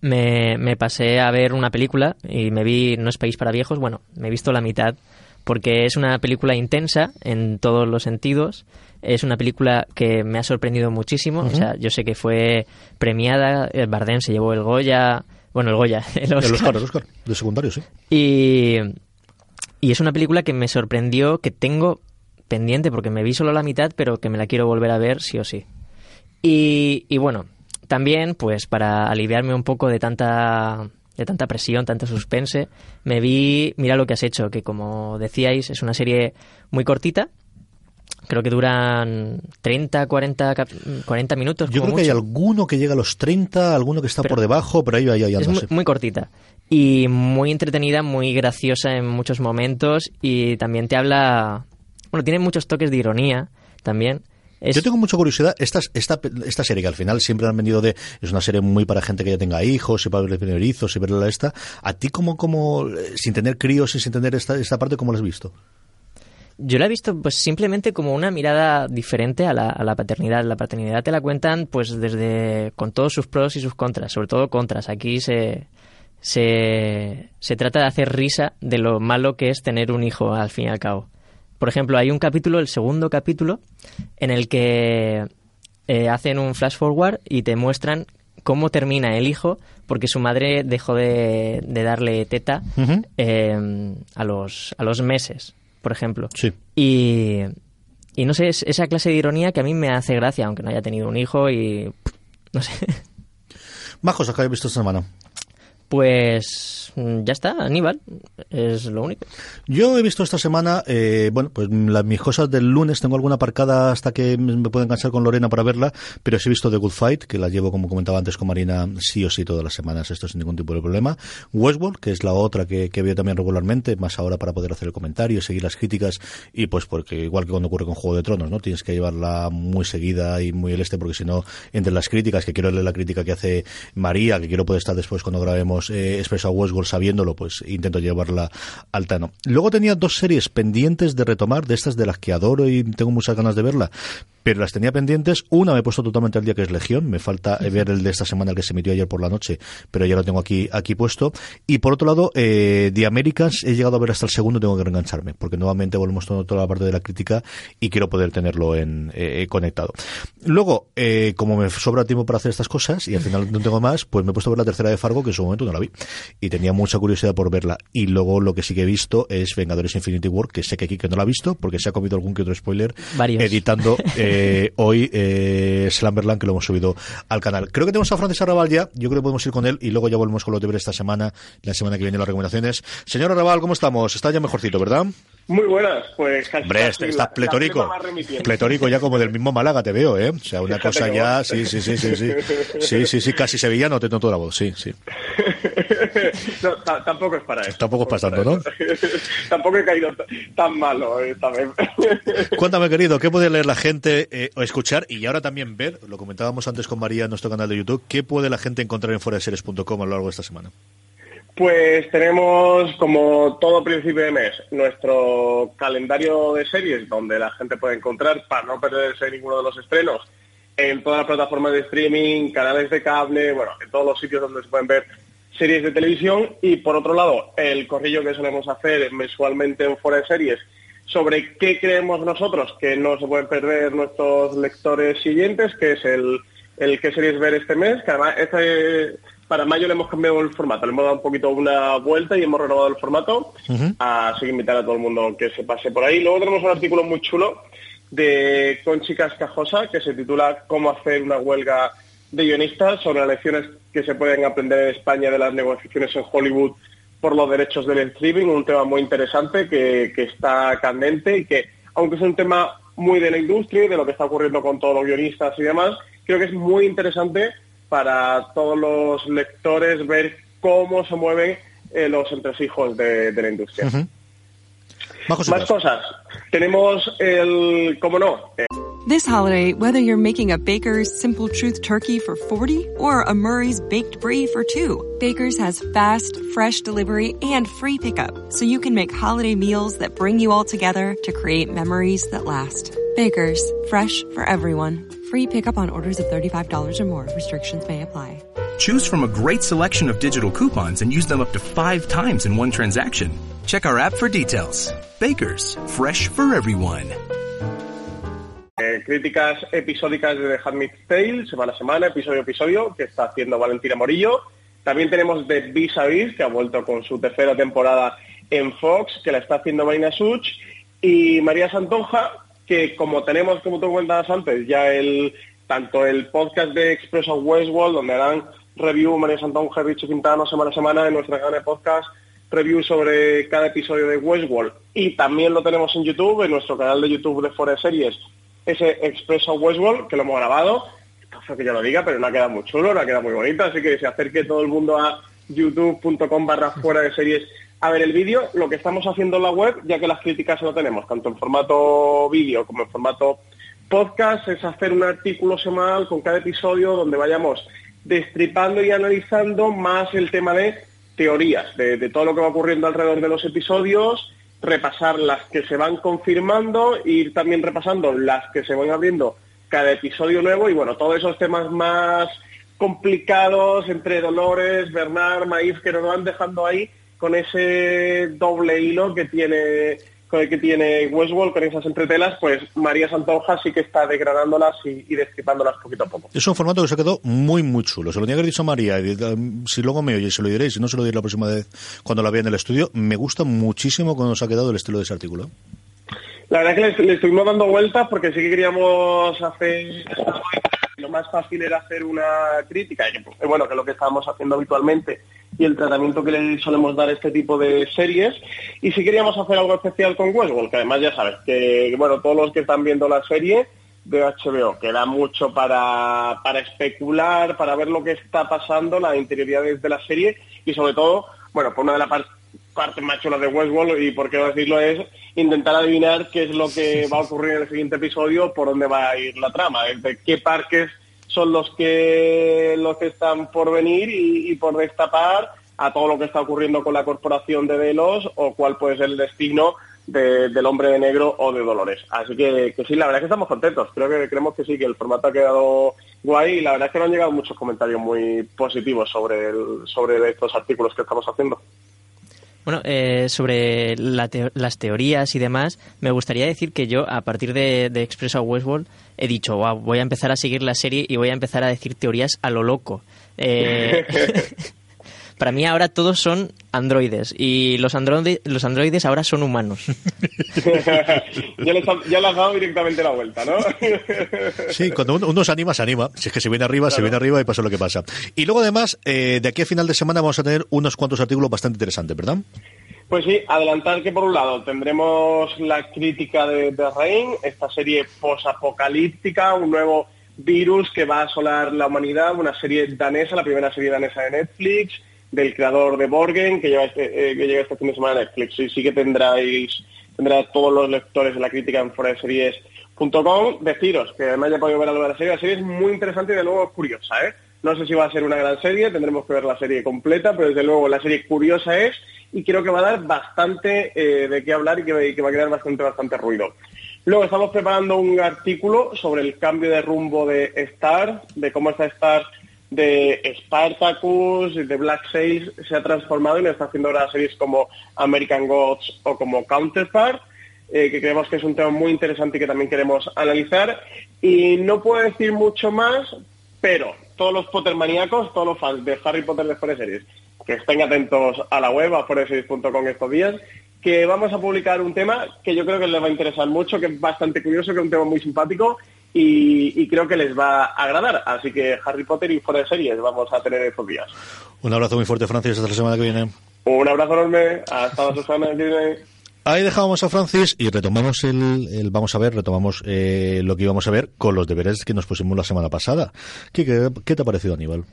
me, me, pasé a ver una película y me vi No es país para viejos. Bueno, me he visto la mitad porque es una película intensa en todos los sentidos. Es una película que me ha sorprendido muchísimo. Uh -huh. O sea, yo sé que fue premiada, el Bardem se llevó el Goya, bueno, el Goya, el Oscar. El Oscar, el Oscar de secundario, sí. Y, y es una película que me sorprendió, que tengo pendiente porque me vi solo la mitad, pero que me la quiero volver a ver sí o sí. Y, y, bueno, también, pues para aliviarme un poco de tanta, de tanta presión, tanto suspense, me vi Mira lo que has hecho, que como decíais, es una serie muy cortita. Creo que duran 30, 40, 40 minutos. Yo creo mucho. que hay alguno que llega a los 30, alguno que está Pero por debajo, pero ahí, ahí, ahí Es muy, muy cortita y muy entretenida, muy graciosa en muchos momentos y también te habla... Bueno, tiene muchos toques de ironía también. Es... Yo tengo mucha curiosidad. Esta, esta, esta serie que al final siempre han venido de. Es una serie muy para gente que ya tenga hijos y para ver primerizos y verla esta. ¿A ti, como, como sin tener críos y sin tener esta, esta parte, cómo la has visto? Yo la he visto pues simplemente como una mirada diferente a la, a la, paternidad. La paternidad te la cuentan pues desde con todos sus pros y sus contras, sobre todo contras. Aquí se, se, se trata de hacer risa de lo malo que es tener un hijo al fin y al cabo. Por ejemplo, hay un capítulo, el segundo capítulo, en el que eh, hacen un flash forward y te muestran cómo termina el hijo porque su madre dejó de, darle teta eh, a, los, a los meses, por ejemplo. Sí. Y, y no sé, es esa clase de ironía que a mí me hace gracia, aunque no haya tenido un hijo y... no sé. Más cosas que haya visto esta semana. Pues mm, ya está, Aníbal, es lo único. Yo he visto esta semana, eh, bueno, pues las, mis cosas del lunes, tengo alguna aparcada hasta que me puedo enganchar con Lorena para verla, pero sí he visto The Good Fight, que la llevo, como comentaba antes con Marina, sí o sí todas las semanas, esto sin ningún tipo de problema. Westworld, que es la otra que, que veo también regularmente, más ahora para poder hacer el comentario, seguir las críticas, y pues porque igual que cuando ocurre con Juego de Tronos, ¿no? Tienes que llevarla muy seguida y muy el este, porque si no, entre las críticas, que quiero leer la crítica que hace María, que quiero poder estar después cuando grabemos eh, expresado Westworld sabiéndolo, pues intento llevarla al tano. Luego tenía dos series pendientes de retomar, de estas de las que adoro y tengo muchas ganas de verla, pero las tenía pendientes. Una me he puesto totalmente al día, que es Legión. Me falta ver el de esta semana, el que se emitió ayer por la noche, pero ya lo tengo aquí, aquí puesto. Y por otro lado, eh, The Americans, he llegado a ver hasta el segundo, tengo que reengancharme, porque nuevamente volvemos toda, toda la parte de la crítica y quiero poder tenerlo en eh, conectado. Luego, eh, como me sobra tiempo para hacer estas cosas y al final no tengo más, pues me he puesto a ver la tercera de Fargo, que en su momento no la vi. Y tenía mucha curiosidad por verla. Y luego lo que sí que he visto es Vengadores Infinity War, que sé que aquí que no la ha visto, porque se ha comido algún que otro spoiler. Varios. Editando eh, hoy eh, Slamberland, que lo hemos subido al canal. Creo que tenemos a Francis Arrabal ya, yo creo que podemos ir con él y luego ya volvemos con lo de ver esta semana, la semana que viene las recomendaciones. Señor Arrabal, ¿cómo estamos? Está ya mejorcito, ¿verdad? Muy buenas, pues casi. Hombre, casi estás la- pletórico. la. Pletórico ya como del mismo Málaga te veo, ¿eh? O sea, una Fíjate cosa ya, sí, sí, sí, sí, sí. Sí, sí, sí, casi sevillano te noto la voz, sí, sí. no, ta- tampoco es para eso. Tampoco es pasando, ¿no? tampoco he caído tan malo esta vez. Cuéntame, querido, ¿qué puede leer la gente eh, o escuchar y ahora también ver? Lo comentábamos antes con María en nuestro canal de YouTube. ¿Qué puede la gente encontrar en foraseries.com a lo largo de esta semana? Pues tenemos, como todo principio de mes, nuestro calendario de series donde la gente puede encontrar, para no perderse ninguno de los estrenos, en todas las plataformas de streaming, canales de cable, bueno, en todos los sitios donde se pueden ver series de televisión. Y por otro lado, el corrillo que solemos hacer mensualmente en Fuera de Series sobre qué creemos nosotros que no se pueden perder nuestros lectores siguientes, que es el, el qué series ver este mes, que además este, para mayo le hemos cambiado el formato, le hemos dado un poquito una vuelta y hemos renovado el formato, así que invitar a todo el mundo que se pase por ahí. Luego tenemos un artículo muy chulo de Conchi Cascajosa que se titula Cómo hacer una huelga de guionistas sobre las lecciones que se pueden aprender en España de las negociaciones en Hollywood por los derechos del streaming, un tema muy interesante que, que está candente y que, aunque es un tema muy de la industria y de lo que está ocurriendo con todos los guionistas y demás, creo que es muy interesante para todos los lectores ver cómo se mueven eh, los entresijos de, de la industria. Más cositas. Más cosas. Tenemos el, como no, eh, This holiday, whether you're making a Baker's Simple Truth turkey for 40 or a Murray's baked brie for 2, Baker's has fast, fresh delivery and free pickup, so you can make holiday meals that bring you all together to create memories that last. Baker's, fresh for everyone. Free pickup on orders of $35 or more. Restrictions may apply. Choose from a great selection of digital coupons and use them up to five times in one transaction. Check our app for details. Bakers, fresh for everyone. eh, críticas episódicas de The Handmaid's Tale, semana a semana, episodio a episodio, que está haciendo Valentina Morillo. También tenemos The Vis a Vis, que ha vuelto con su tercera temporada en Fox, que la está haciendo Marina Such. Y María Santonja, que como tenemos, como tú comentabas antes, ya el tanto el podcast de Express of Westworld, donde harán review María Santonja y Richo Quintano semana a semana en nuestra canal de podcast, review sobre cada episodio de Westworld. Y también lo tenemos en YouTube, en nuestro canal de YouTube de Fuera de Series, ese Express of Westworld, que lo hemos grabado. Caso que yo lo diga, pero no ha quedado muy chulo, no ha quedado muy bonito, así que se acerque todo el mundo a youtube.com barra fuera de series a ver el vídeo. Lo que estamos haciendo en la web, ya que las críticas no tenemos, tanto en formato vídeo como en formato podcast, es hacer un artículo semanal con cada episodio donde vayamos destripando y analizando más el tema de teorías, de, de todo lo que va ocurriendo alrededor de los episodios repasar las que se van confirmando, ir también repasando las que se van abriendo cada episodio nuevo y bueno, todos esos temas más complicados entre Dolores, Bernard, Maíz, que nos van dejando ahí con ese doble hilo que tiene con el que tiene Westworld, con esas entretelas, pues María Santonja sí que está degradándolas y, y destripándolas poquito a poco. Es un formato que se quedó muy, muy chulo. Se lo tenía que haber dicho a María, y, um, si luego me oye, se lo diré, si no se lo diré la próxima vez cuando la vea en el estudio. Me gusta muchísimo cómo nos ha quedado el estilo de ese artículo. La verdad es que le, le estuvimos dando vueltas porque sí que queríamos hacer lo más fácil era hacer una crítica, que, bueno, que es lo que estábamos haciendo habitualmente y el tratamiento que le solemos dar a este tipo de series. Y si queríamos hacer algo especial con Westworld, que además ya sabes que, bueno, todos los que están viendo la serie de HBO, que da mucho para, para especular, para ver lo que está pasando, la interioridad de la serie y sobre todo, bueno, por una de las partes más chulas de Westworld y por qué decirlo es intentar adivinar qué es lo que va a ocurrir en el siguiente episodio, por dónde va a ir la trama, de qué parques son los que los que están por venir y, por destapar a todo lo que está ocurriendo con la corporación de Delos o cuál puede ser el destino de, del hombre de negro o de Dolores. Así que, que, sí, la verdad es que estamos contentos. Creo que creemos que sí, que el formato ha quedado guay y la verdad es que nos han llegado muchos comentarios muy positivos sobre, el, sobre estos artículos que estamos haciendo. Bueno, eh, sobre la te las teorías y demás, me gustaría decir que yo, a partir de, de Expreso Westworld, he dicho, wow, voy a empezar a seguir la serie y voy a empezar a decir teorías a lo loco. Eh, para mí ahora todos son androides y los, androide, los androides ahora son humanos. ya, les ha, ya le has dado directamente la vuelta, ¿no? sí, cuando uno, uno, se anima, se anima. Si es que se viene arriba, claro. se viene arriba y pasa lo que pasa. Y luego además, eh, de aquí a final de semana vamos a tener unos cuantos artículos bastante interesantes, ¿verdad? Pues sí, adelantar que por un lado tendremos la crítica de, de Rain, esta serie posapocalíptica, un nuevo virus que va a asolar la humanidad, una serie danesa, la primera serie danesa de Netflix, del creador de Borgen, que, lleva este, eh, que llega este fin de semana a Netflix. Y sí que tendráis, tendrá todos los lectores de la crítica en foraseries.com. Deciros que además ya podido ver algo de la serie. La serie es muy interesante y de nuevo curiosa, ¿eh? No sé si va a ser una gran serie, tendremos que ver la serie completa, pero desde luego la serie curiosa es y creo que va a dar bastante eh, de qué hablar y que, va a crear bastante, bastante ruido. Luego estamos preparando un artículo sobre el cambio de rumbo de Star, de cómo está Star de Spartacus, de Black Sails, se ha transformado y está haciendo ahora series como American Gods o como Counterpart, eh, que creemos que es un tema muy interesante y que también queremos analizar. Y no puedo decir mucho más, pero todos los Pottermaníacos, todos los fans de Harry Potter de Fuera Series, que estén atentos a la web, a foreseries.com estos días, que vamos a publicar un tema que yo creo que les va a interesar mucho, que es bastante curioso, que es un tema muy simpático y, y, creo que les va a agradar. Así que Harry Potter y fuera de series vamos a tener estos días. Un abrazo muy fuerte, Francis, hasta la semana que viene. Un abrazo enorme, hasta la semana que viene. Ahí dejamos a Francis y retomamos el, el vamos a ver, retomamos eh, lo que íbamos a ver con los deberes que nos pusimos la semana pasada. ¿Qué, qué, te ha parecido, Aníbal?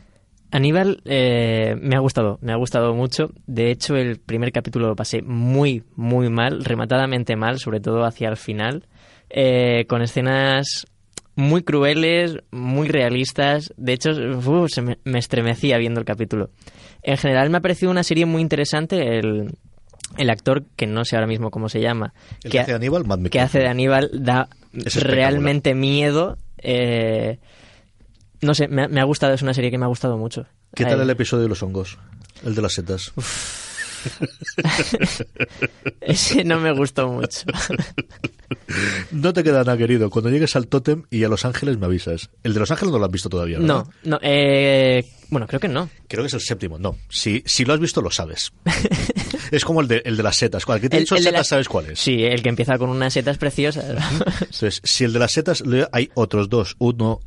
Aníbal eh, me ha gustado, me ha gustado mucho. De hecho, el primer capítulo lo pasé muy, muy mal, rematadamente mal, sobre todo hacia el final, eh, con escenas muy crueles, muy realistas. De hecho, se me, me, estremecía viendo el capítulo. En general me ha parecido una serie muy interesante. El, el actor, que no sé ahora mismo cómo se llama, que, que, hace de Aníbal, Matt que hace de Aníbal, da realmente miedo. Eh, no sé, me, me, ha gustado, es una serie que me ha gustado mucho. ¿Qué tal el episodio de los hongos? El de las setas. Ese no me gustó mucho. no te queda nada, querido. Cuando llegues al tótem y a Los Ángeles me avisas. El de Los Ángeles no lo has visto todavía, ¿verdad? No, no. Eh, bueno, creo que no. Creo que es el séptimo, no. Si, si lo has visto, lo sabes. es como el de, el de las setas. ¿Cuál? que te he dicho el, setas, la... sabes cuál es? Sí, el que empieza con unas setas preciosas. Entonces, si el de las setas, hay otros dos. Uno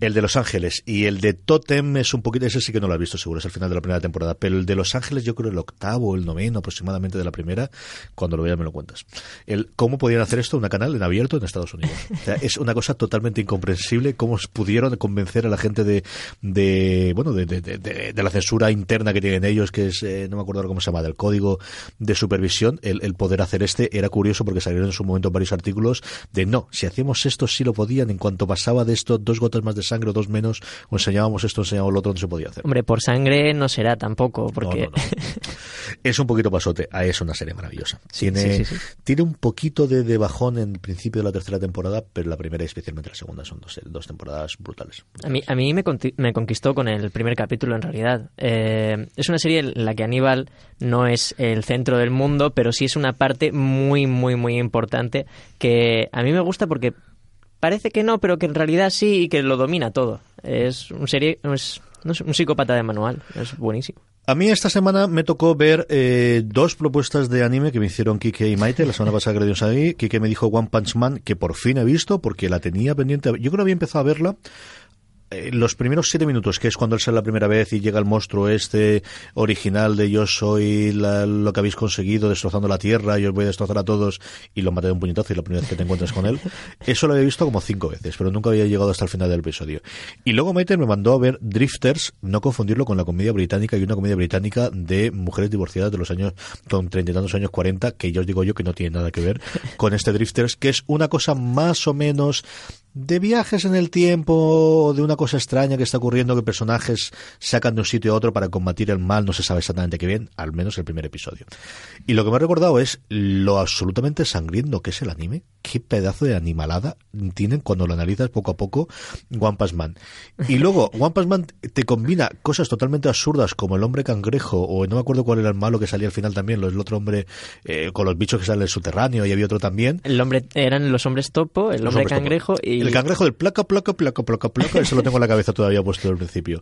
el de Los Ángeles y el de Totem es un poquito, ese sí que no lo he visto seguro, es el final de la primera temporada, pero el de Los Ángeles yo creo el octavo el noveno aproximadamente de la primera, cuando lo veas me lo cuentas. El, ¿Cómo podían hacer esto? Una canal en abierto en Estados Unidos. Es una cosa totalmente incomprensible cómo pudieron convencer a la gente de, de bueno, de, de la censura interna que tienen ellos, que es, eh, no me acuerdo cómo se llama, del código de supervisión, el, el poder hacer este era curioso porque salieron en su momento varios artículos de no, si hacíamos esto sí lo podían, en cuanto pasaba de esto dos gotas más de sangre o dos menos, o enseñábamos esto, enseñábamos lo otro, no se podía hacer. Hombre, por sangre no será tampoco, porque... es un poquito pasote, ah, es una serie maravillosa. Tiene, tiene un poquito de, de, bajón en el principio de la tercera temporada, pero la primera y especialmente la segunda son dos, dos temporadas brutales. A mí, a mí me, me conquistó con el primer capítulo, en realidad. Eh, es una serie en la que Aníbal no es el centro del mundo, pero sí es una parte muy, muy, muy importante que a mí me gusta porque parece que no, pero que en realidad sí y que lo domina todo. Es un serie, es, un psicópata de manual, es buenísimo. A mí esta semana me tocó ver eh, dos propuestas de anime que me hicieron Kike y Maite. La semana pasada que le ahí, Kike me dijo One Punch Man, que por fin he visto, porque la tenía pendiente. Yo creo que había empezado a verla eh, los primeros siete minutos, que es cuando él sale la primera vez y llega el monstruo este original de yo soy lo que habéis conseguido destrozando la tierra y os voy a destrozar a todos y lo maté de un puñetazo y la primera vez que te encuentras con él, eso lo había visto como cinco veces, pero nunca había llegado hasta el final del episodio. Y luego Maite me mandó a ver Drifters, no confundirlo con la comedia británica y una comedia británica de mujeres divorciadas de los años, con treinta y tantos años, cuarenta, que yo os digo yo que no tiene nada que ver con este Drifters, que es una cosa más o menos de viajes en el tiempo, de una cosa extraña que está ocurriendo que personajes sacan de un sitio a otro para combatir el mal, no se sabe exactamente qué bien, al menos el primer episodio. Y lo que me ha recordado es lo absolutamente sangriento que es el anime, qué pedazo de animalada tienen cuando lo analizas poco a poco One Punch Man. Y luego One Punch Man te combina cosas totalmente absurdas como el hombre cangrejo, o no me acuerdo cuál era el malo que salía al final también, el otro hombre eh, con los bichos que salen del subterráneo y había otro también. El hombre, eran los hombres topo, el hombre cangrejo y el cangrejo del placa, placa, placa, placa, placa, eso lo tengo en la cabeza todavía puesto al principio.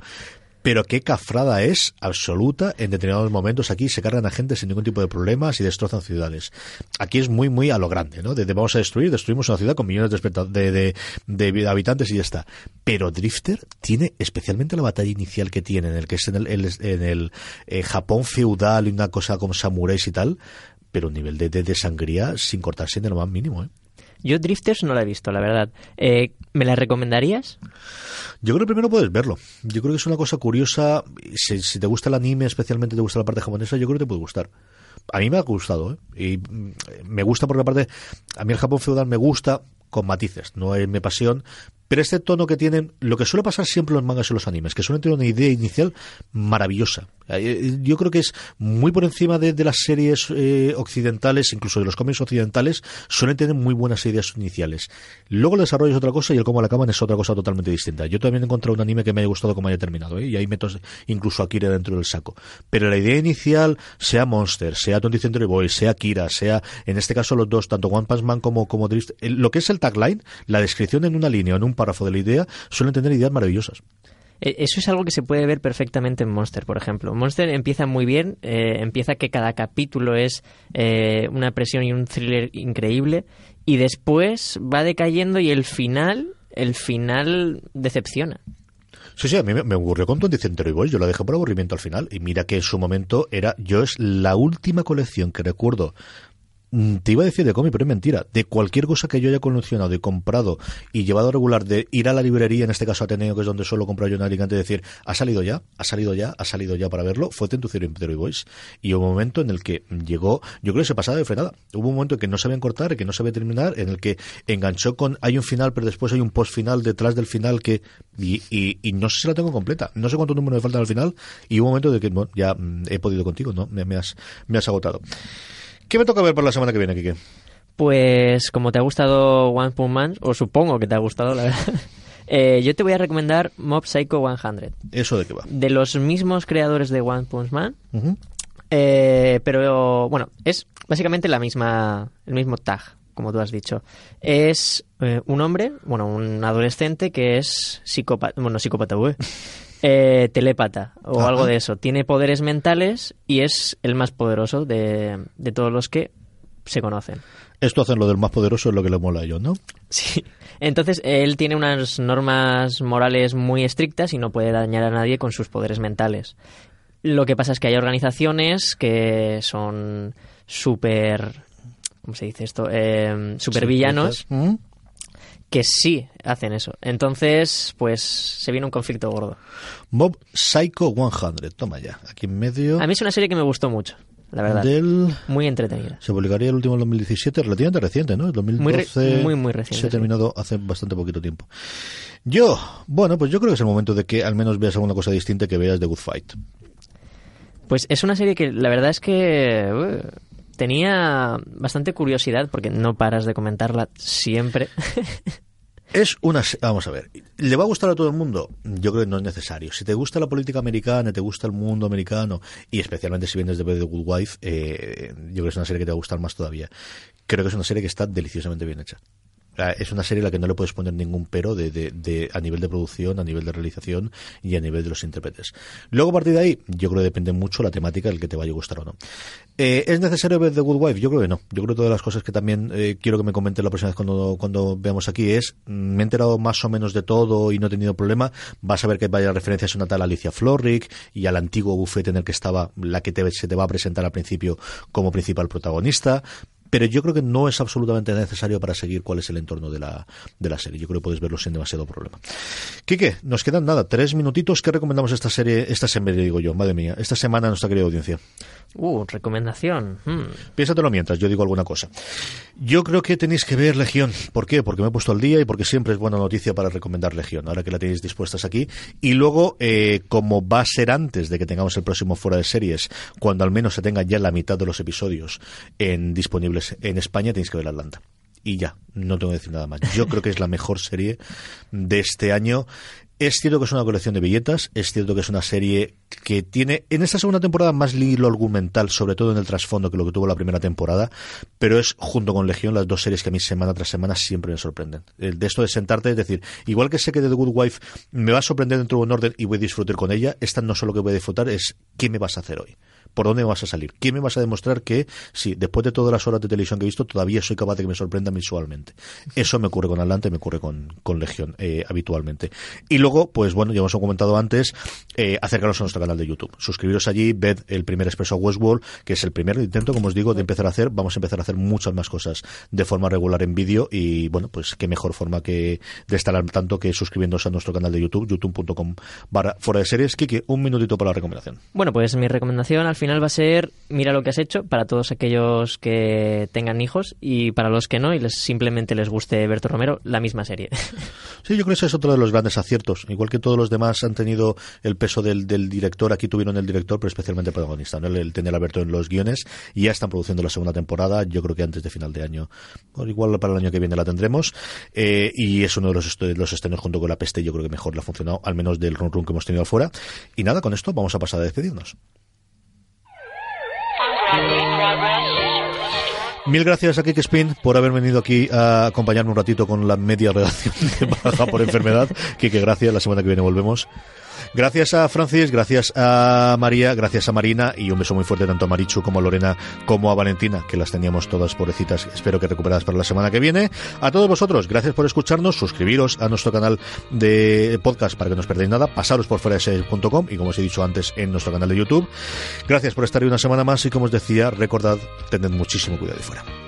Pero qué cafrada es absoluta en determinados momentos. Aquí se cargan a gente sin ningún tipo de problemas y destrozan ciudades. Aquí es muy, muy a lo grande, ¿no? De, vamos a destruir, destruimos una ciudad con millones de, de, habitantes y ya está. Pero Drifter tiene especialmente la batalla inicial que tiene, en el que es en el, en el eh, Japón feudal y una cosa como samuráis y tal, pero un nivel de, de, sangría sin cortarse en lo más mínimo, ¿eh? Yo Drifters no la he visto, la verdad. Eh, ¿Me la recomendarías? Yo creo que primero puedes verlo. Yo creo que es una cosa curiosa. Si, te gusta el anime, especialmente te gusta la parte japonesa, yo creo que te puede gustar. A mí me ha gustado, ¿eh? Y mm, me gusta porque aparte, a mí el Japón feudal me gusta con matices. No es mi pasión, pero este tono que tienen, lo que suele pasar siempre en los mangas y los animes, que suelen tener una idea inicial maravillosa. Eh, yo creo que es muy por encima de, las series eh, occidentales, incluso de los cómics occidentales, suelen tener muy buenas ideas iniciales. Luego el desarrollo es otra cosa y el cómo la acaban es otra cosa totalmente distinta. Yo también he encontrado un anime que me haya gustado como haya terminado, ¿eh? y ahí meto incluso a Kira dentro del saco. Pero la idea inicial, sea Monster, sea 20 Century Boys, sea Kira, sea en este caso los dos, tanto One Punch Man como, como Drift, lo que es el tagline, la descripción en una línea en un párrafo de la idea, suelen tener ideas maravillosas. E, eso es algo que se puede ver perfectamente en Monster, por ejemplo. Monster empieza muy bien, eh, empieza que cada capítulo es eh, una presión y un thriller increíble, y después va decayendo y el final, el final decepciona. Sí, sí, a mí me, ocurrió con 20 Century Boys, yo la dejé por aburrimiento al final, y mira que en su momento era, yo es la última colección que recuerdo te iba a decir de cómic, pero es mentira. De cualquier cosa que yo haya coleccionado y comprado y llevado regular, de ir a la librería, en este caso Ateneo, que es donde solo compro yo en Alicante, y decir, ha salido ya, ha salido ya, ha salido ya para verlo, fue Tentucero y Boys. Y hubo un momento en el que llegó, yo creo que se pasaba de frenada. Hubo un momento en que no sabían cortar, que no sabía terminar, en el que enganchó con, hay un final, pero después hay un post final detrás del final que, y, y, no sé si la tengo completa. No sé cuánto número me falta al final, y hubo un momento de que, bueno, ya mm, he podido contigo, ¿no? Me has, me has agotado. ¿Qué me toca ver por la semana que viene, Kike? Pues como te ha gustado One Punch Man, o supongo que te ha gustado, la verdad, eh, yo te voy a recomendar Mob Psycho 100. ¿Eso de qué va? De los mismos creadores de One Punch Man, eh, pero bueno, es básicamente la misma, el mismo tag, como tú has dicho. Es eh, un hombre, bueno, un adolescente que es psicópata, bueno, psicópata, eh, telépata o algo de eso. Tiene poderes mentales y es el más poderoso de, todos los que se conocen. Esto hacen lo del más poderoso es lo que le mola a ellos, ¿no? Sí. Entonces, él tiene unas normas morales muy estrictas y no puede dañar a nadie con sus poderes mentales. Lo que pasa es que hay organizaciones que son súper... ¿Cómo se dice esto? Eh, super villanos que sí hacen eso. Entonces, pues se viene un conflicto gordo. Mob Psycho 100, toma ya, aquí en medio. A mí es una serie que me gustó mucho. la verdad. Del... Muy entretenida. Se publicaría el último en 2017, relativamente reciente, ¿no? El 2012 muy, muy, reciente. se ha terminado hace bastante poquito tiempo. Yo, bueno, pues yo creo que es el momento de que al menos veas alguna cosa distinta que veas de Good Fight. Pues es una serie que la verdad es que uh, tenía bastante curiosidad porque no paras de comentarla siempre. Es una... Vamos a ver. ¿Le va a gustar a todo el mundo? Yo creo que no es necesario. Si te gusta la política americana, te gusta el mundo americano, y especialmente si vienes de The Good Wife, eh, yo creo que es una serie que te va a gustar más todavía. Creo que es una serie que está deliciosamente bien hecha es una serie a la que no le puedes poner ningún pero de, de, a nivel de producción, a nivel de realización y a nivel de los intérpretes. Luego, a partir de ahí, yo creo que depende mucho la temática del que te vaya a gustar o no. Eh, ¿Es necesario ver The Good Wife? Yo creo que no. Yo creo que todas las cosas que también eh, quiero que me comenten la próxima vez cuando, cuando veamos aquí es, mm, me he enterado más o menos de todo y no he tenido problema. Vas a ver que vaya referencias a una tal Alicia Florrick y al antiguo bufete en el que estaba la que se te va a presentar al principio como principal protagonista pero yo creo que no es absolutamente necesario para seguir cuál es el entorno de la, de la serie. Yo creo que puedes verlo sin demasiado problema. Quique, nos quedan nada, tres minutitos. ¿Qué recomendamos esta serie, esta semana, digo yo, madre mía, esta semana a nuestra querida audiencia? Uh, recomendación. Hmm. Piénsatelo mientras, yo digo alguna cosa. Yo creo que tenéis que ver Legión. ¿Por qué? Porque me he puesto al día y porque siempre es buena noticia para recomendar Legión, ahora que la tenéis dispuestas aquí. Y luego, eh, como va a ser antes de que tengamos el próximo fuera de series, cuando al menos se tenga ya la mitad de los episodios en en España, tenéis que ver Atlanta y ya, no tengo que decir nada más. Yo creo que es la mejor serie de este año. Es cierto que es una colección de billetas, es cierto que es una serie que tiene en esta segunda temporada más hilo argumental, sobre todo en el trasfondo que lo que tuvo la primera temporada, pero es junto con Legión las dos series que a mí semana tras semana siempre me sorprenden. El de esto de sentarte, es decir, igual que sé que The Good Wife me va a sorprender dentro de un orden y voy a disfrutar con ella, esta no solo que voy a disfrutar, es qué me vas a hacer hoy por dónde vas a salir. ¿Quién me vas a demostrar que, sí, después de todas las horas de televisión que he visto, todavía soy capaz de que me sorprenda visualmente? Eso me ocurre con Atlante, me ocurre con, con Legión eh, habitualmente. Y luego, pues bueno, ya hemos comentado antes, eh, acercaros a nuestro canal de YouTube. Suscribiros allí, ved el primer expreso Westworld, que es el primer intento, como os digo, de empezar a hacer. Vamos a empezar a hacer muchas más cosas de forma regular en vídeo y, bueno, pues qué mejor forma que de estar al tanto que suscribiéndose a nuestro canal de YouTube, youtube.com barra fuera de series. Kiki, un minutito para la recomendación. Bueno, pues mi recomendación al final va a ser mira lo que has hecho para todos aquellos que tengan hijos y para los que no y les simplemente les guste Berto Romero, la misma serie. Sí, yo creo que ese es otro de los grandes aciertos. Igual que todos los demás han tenido el peso del, director, aquí tuvieron el director, pero especialmente el protagonista, ¿no? el, tener a Berto en los guiones y ya están produciendo la segunda temporada, yo creo que antes de final de año, igual para el año que viene la tendremos eh, y es uno de los, los estrenos junto con La Peste, yo creo que mejor le ha funcionado, al menos del run run que hemos tenido afuera. Y nada, con esto vamos a pasar a despedirnos. Mil gracias a Kike Spin por haber venido aquí a acompañarme un ratito con la media redacción de baja por enfermedad. Kike, gracias. La semana que viene volvemos. Gracias a Francis, gracias a María, gracias a Marina y un beso muy fuerte tanto a Marichu como a Lorena como a Valentina, que las teníamos todas pobrecitas. Espero que recuperadas para la semana que viene. A todos vosotros, gracias por escucharnos, suscribiros a nuestro canal de podcast para que no os perdáis nada, pasaros por fuera y como os he dicho antes en nuestro canal de YouTube. Gracias por estar hoy una semana más y como os decía, recordad, tened muchísimo cuidado de fuera.